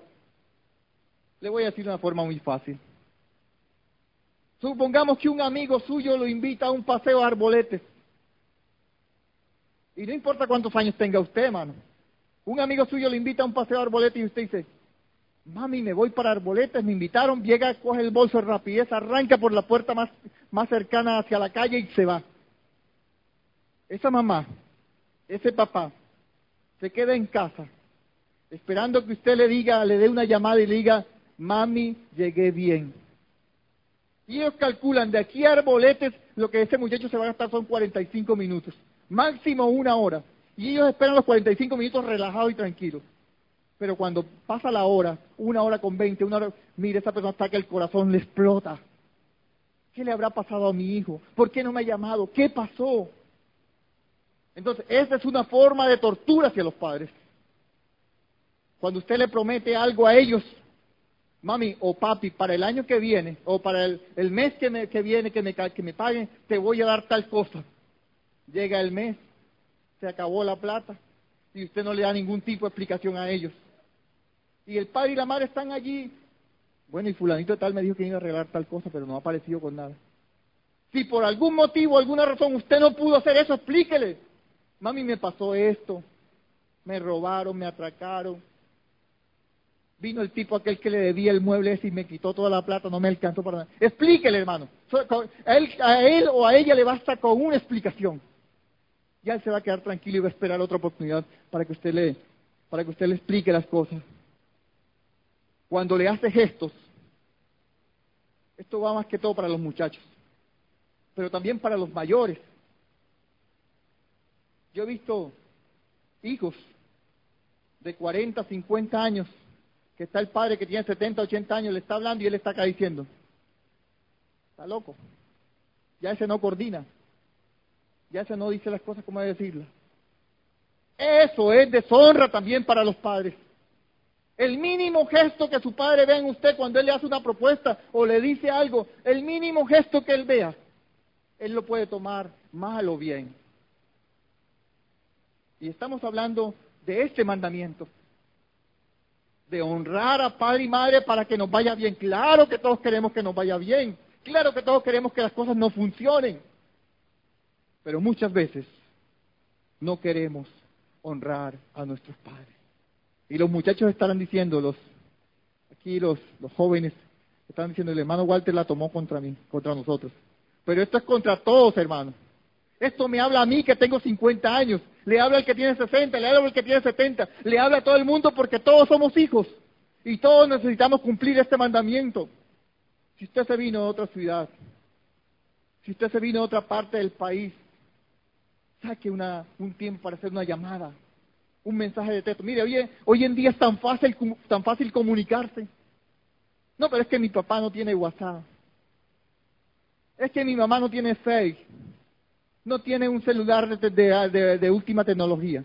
Le voy a decir de una forma muy fácil. Supongamos que un amigo suyo lo invita a un paseo a arboletes. Y no importa cuántos años tenga usted, hermano. Un amigo suyo le invita a un paseo a arboletes y usted dice, mami, me voy para arboletes, me invitaron, llega, coge el bolso de rapidez, arranca por la puerta más, más cercana hacia la calle y se va esa mamá, ese papá, se queda en casa esperando que usted le diga, le dé una llamada y le diga, mami, llegué bien. Y ellos calculan de aquí a Arboletes, lo que ese muchacho se va a gastar son 45 minutos, máximo una hora. Y ellos esperan los 45 minutos relajados y tranquilos. Pero cuando pasa la hora, una hora con 20, una hora, mire, esa persona está que el corazón le explota. ¿Qué le habrá pasado a mi hijo? ¿Por qué no me ha llamado? ¿Qué pasó? Entonces, esa es una forma de tortura hacia los padres. Cuando usted le promete algo a ellos, mami o papi, para el año que viene o para el, mes que, me, que viene que me, que me paguen, te voy a dar tal cosa. Llega el mes, se acabó la plata y usted no le da ningún tipo de explicación a ellos. Y el padre y la madre están allí. Bueno, y fulanito tal me dijo que iba a arreglar tal cosa, pero no ha aparecido con nada. Si por algún motivo, alguna razón usted no pudo hacer eso, explíquele. Mami, me pasó esto. Me robaron, me atracaron. Vino el tipo aquel que le debía el mueble ese y me quitó toda la plata, no me alcanzó para nada. Explíquele, hermano. A él, a él o a ella le basta con una explicación. Ya él se va a quedar tranquilo y va a esperar otra oportunidad para que usted le, para que usted le explique las cosas. Cuando le hace gestos, esto va más que todo para los muchachos, pero también para los mayores. Yo he visto hijos de 40, 50 años, que está el padre que tiene 70, 80 años, le está hablando y él está acá diciendo, está loco, ya ese no coordina, ya ese no dice las cosas como debe decirlas. Eso es deshonra también para los padres. El mínimo gesto que su padre vea en usted cuando él le hace una propuesta o le dice algo, el mínimo gesto que él vea, él lo puede tomar mal o bien. Y estamos hablando de este mandamiento, de honrar a padre y madre para que nos vaya bien. Claro que todos queremos que nos vaya bien, claro que todos queremos que las cosas no funcionen, pero muchas veces no queremos honrar a nuestros padres. Y los muchachos estarán diciendo, los, aquí los, los jóvenes, están diciendo, el hermano Walter la tomó contra mí, contra nosotros. Pero esto es contra todos, hermanos. Esto me habla a mí que tengo 50 años, le habla al que tiene 60, le habla al que tiene 70, le habla a todo el mundo porque todos somos hijos y todos necesitamos cumplir este mandamiento. Si usted se vino de otra ciudad, si usted se vino de otra parte del país, saque una, un tiempo para hacer una llamada, un mensaje de texto. Mire, oye, hoy en día es tan fácil, tan fácil comunicarse. No, pero es que mi papá no tiene WhatsApp. Es que mi mamá no tiene Facebook. No tiene un celular de, de, última tecnología.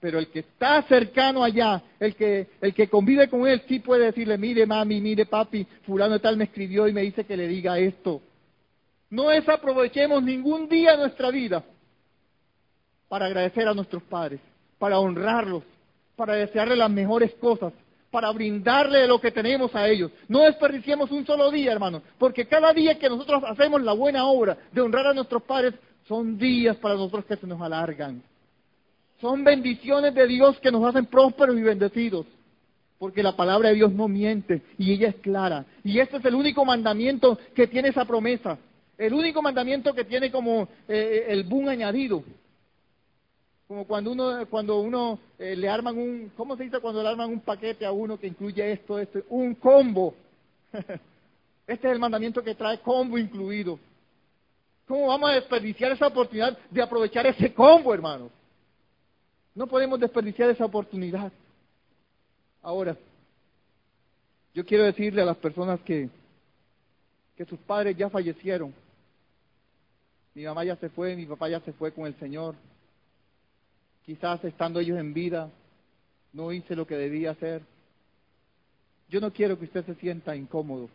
Pero el que está cercano allá, el que, el que convive con él, sí puede decirle, mire mami, mire papi, fulano tal me escribió y me dice que le diga esto. No desaprovechemos ningún día de nuestra vida para agradecer a nuestros padres para honrarlos, para desearle las mejores cosas, para brindarle lo que tenemos a ellos. No desperdiciemos un solo día, hermano, porque cada día que nosotros hacemos la buena obra de honrar a nuestros padres, son días para nosotros que se nos alargan. Son bendiciones de Dios que nos hacen prósperos y bendecidos. Porque la palabra de Dios no miente y ella es clara. Y este es el único mandamiento que tiene esa promesa. El único mandamiento que tiene como eh, el boom añadido como cuando uno, cuando uno eh, le arman un, ¿cómo se dice cuando le arman un paquete a uno que incluye esto, esto? Un combo. *laughs* este es el mandamiento que trae combo incluido. ¿Cómo vamos a desperdiciar esa oportunidad de aprovechar ese combo, hermanos? No podemos desperdiciar esa oportunidad. Ahora, yo quiero decirle a las personas que, que sus padres ya fallecieron. Mi mamá ya se fue, mi papá ya se fue con el Señor. Quizás estando ellos en vida, no hice lo que debía hacer. Yo no quiero que usted se sienta incómodo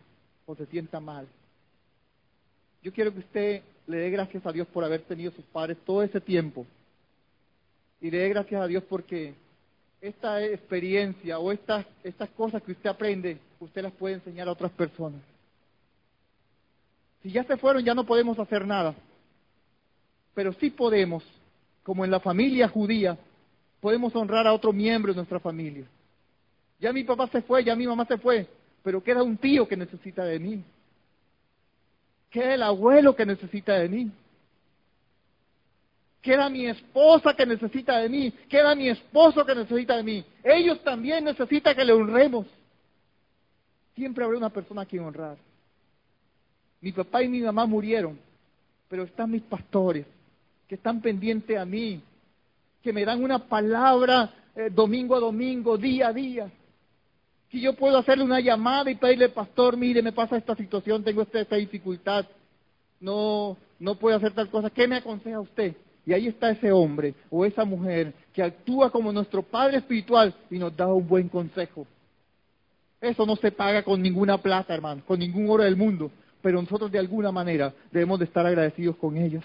o se sienta mal. Yo quiero que usted le dé gracias a Dios por haber tenido sus padres todo ese tiempo. Y le dé gracias a Dios porque esta experiencia o estas, estas cosas que usted aprende, usted las puede enseñar a otras personas. Si ya se fueron, ya no podemos hacer nada. Pero sí podemos como en la familia judía, podemos honrar a otro miembro de nuestra familia. Ya mi papá se fue, ya mi mamá se fue, pero queda un tío que necesita de mí. Queda el abuelo que necesita de mí. Queda mi esposa que necesita de mí. Queda mi esposo que necesita de mí. Ellos también necesitan que le honremos. Siempre habrá una persona a quien honrar. Mi papá y mi mamá murieron, pero están mis pastores, que están pendientes a mí, que me dan una palabra eh, domingo a domingo, día a día. Que yo puedo hacerle una llamada y pedirle, pastor, mire, me pasa esta situación, tengo esta, esta dificultad, no, no puedo hacer tal cosa, ¿qué me aconseja usted? Y ahí está ese hombre o esa mujer que actúa como nuestro Padre Espiritual y nos da un buen consejo. Eso no se paga con ninguna plata, hermano, con ningún oro del mundo, pero nosotros de alguna manera debemos de estar agradecidos con ellos.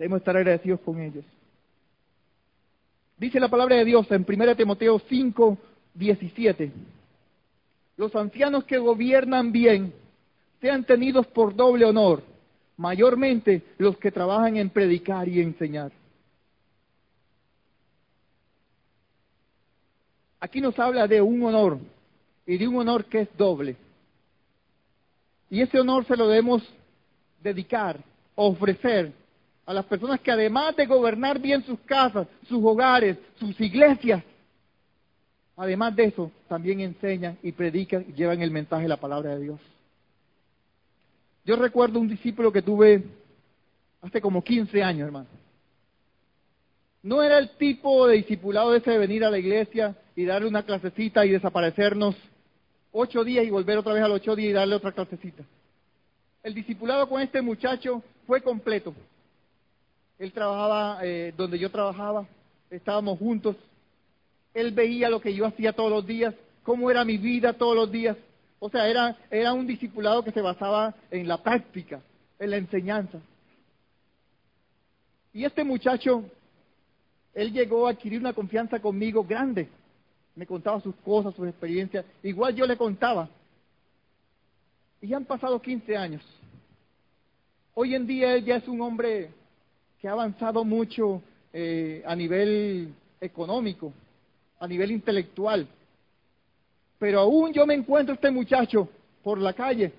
Debemos estar agradecidos con ellos. Dice la palabra de Dios en 1 Timoteo 5, 17. Los ancianos que gobiernan bien sean tenidos por doble honor, mayormente los que trabajan en predicar y enseñar. Aquí nos habla de un honor y de un honor que es doble. Y ese honor se lo debemos dedicar, ofrecer a las personas que además de gobernar bien sus casas, sus hogares, sus iglesias, además de eso, también enseñan y predican y llevan el mensaje de la palabra de Dios. Yo recuerdo un discípulo que tuve hace como 15 años, hermano. No era el tipo de discipulado ese de venir a la iglesia y darle una clasecita y desaparecernos ocho días y volver otra vez a los ocho días y darle otra clasecita. El discipulado con este muchacho fue completo. Él trabajaba eh, donde yo trabajaba, estábamos juntos Él veía lo que yo hacía todos los días, cómo era mi vida todos los días. O sea, era, era un discipulado que se basaba en la práctica, en la enseñanza. Y este muchacho, él llegó a adquirir una confianza conmigo grande. Me contaba sus cosas, sus experiencias. Igual yo le contaba. Y han pasado 15 años. Hoy en día él ya es un hombre que ha avanzado mucho eh, a nivel económico, a nivel intelectual. Pero aún yo me encuentro este muchacho por la calle,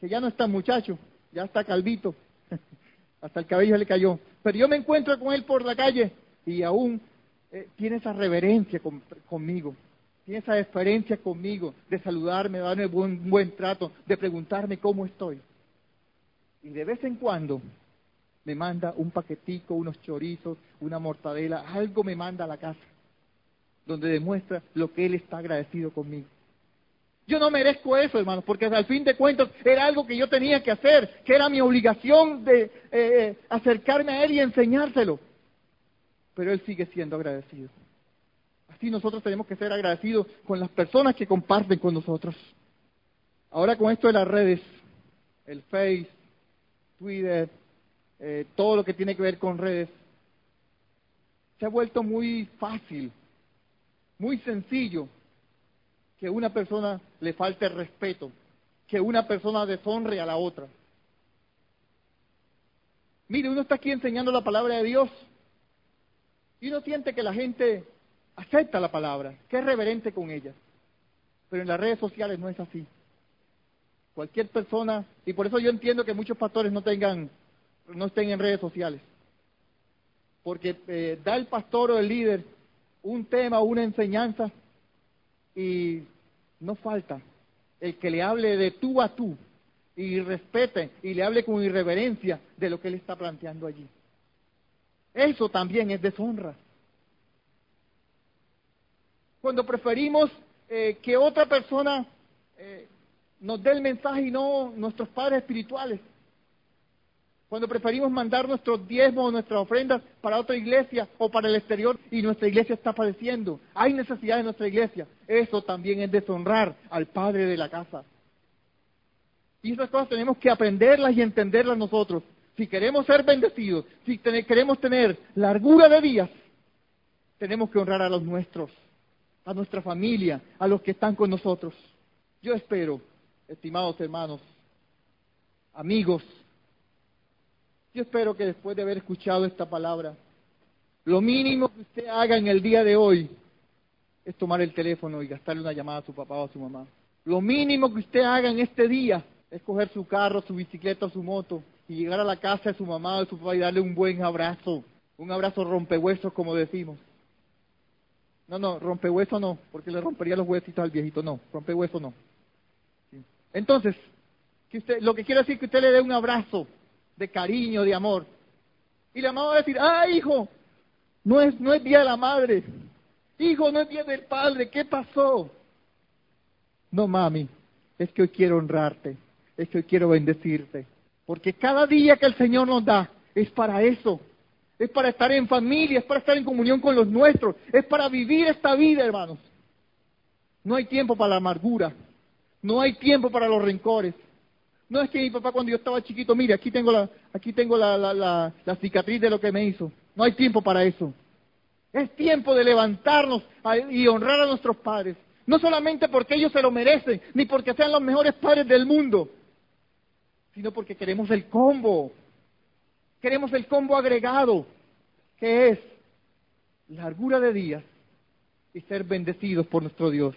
que ya no está muchacho, ya está calvito, *laughs* hasta el cabello le cayó. Pero yo me encuentro con él por la calle y aún eh, tiene esa reverencia conmigo, tiene esa deferencia conmigo de saludarme, de darme buen, buen trato, de preguntarme cómo estoy. Y de vez en cuando me manda un paquetico, unos chorizos, una mortadela, algo me manda a la casa, donde demuestra lo que Él está agradecido conmigo. Yo no merezco eso, hermanos, porque al fin de cuentas era algo que yo tenía que hacer, que era mi obligación de eh, eh, acercarme a Él y enseñárselo. Pero Él sigue siendo agradecido. Así nosotros tenemos que ser agradecidos con las personas que comparten con nosotros. Ahora con esto de las redes, el Face, Twitter, eh, todo lo que tiene que ver con redes, se ha vuelto muy fácil, muy sencillo que una persona le falte respeto, que una persona deshonre a la otra. Mire, uno está aquí enseñando la palabra de Dios y uno siente que la gente acepta la palabra, que es reverente con ella. Pero en las redes sociales no es así. Cualquier persona, y por eso yo entiendo que muchos pastores no tengan, no estén en redes sociales. Porque eh, da el pastor o el líder un tema, una enseñanza, y no falta el que le hable de tú a tú y respete y le hable con irreverencia de lo que él está planteando allí. Eso también es deshonra. Cuando preferimos eh, que otra persona eh, nos dé el mensaje y no nuestros padres espirituales. Cuando preferimos mandar nuestros diezmos o nuestras ofrendas para otra iglesia o para el exterior y nuestra iglesia está padeciendo. Hay necesidad en nuestra iglesia. Eso también es deshonrar al padre de la casa. Y esas cosas tenemos que aprenderlas y entenderlas nosotros. Si queremos ser bendecidos, si queremos tener largura de días, tenemos que honrar a los nuestros, a nuestra familia, a los que están con nosotros. Yo espero estimados hermanos, amigos, yo espero que después de haber escuchado esta palabra, lo mínimo que usted haga en el día de hoy es tomar el teléfono y gastarle una llamada a su papá o a su mamá. Lo mínimo que usted haga en este día es coger su carro, su bicicleta o su moto y llegar a la casa de su mamá o de su papá y darle un buen abrazo, un abrazo rompehuesos como decimos. No, no, rompehueso no, porque le rompería los huesitos al viejito, no, rompehueso no. Entonces, que usted, lo que quiero decir es que usted le dé un abrazo de cariño, de amor. Y la mamá va a decir, ah, hijo, no es, no es día de la madre. Hijo, no es día del padre. ¿Qué pasó? No, mami, es que hoy quiero honrarte. Es que hoy quiero bendecirte. Porque cada día que el Señor nos da es para eso. Es para estar en familia, es para estar en comunión con los nuestros. Es para vivir esta vida, hermanos. No hay tiempo para la amargura. No hay tiempo para los rencores. No es que mi papá cuando yo estaba chiquito, mire, aquí tengo la, aquí tengo la, la, la, cicatriz de lo que me hizo. No hay tiempo para eso. Es tiempo de levantarnos y honrar a nuestros padres. No solamente porque ellos se lo merecen, ni porque sean los mejores padres del mundo, sino porque queremos el combo. Queremos el combo agregado, que es largura de días y ser bendecidos por nuestro Dios.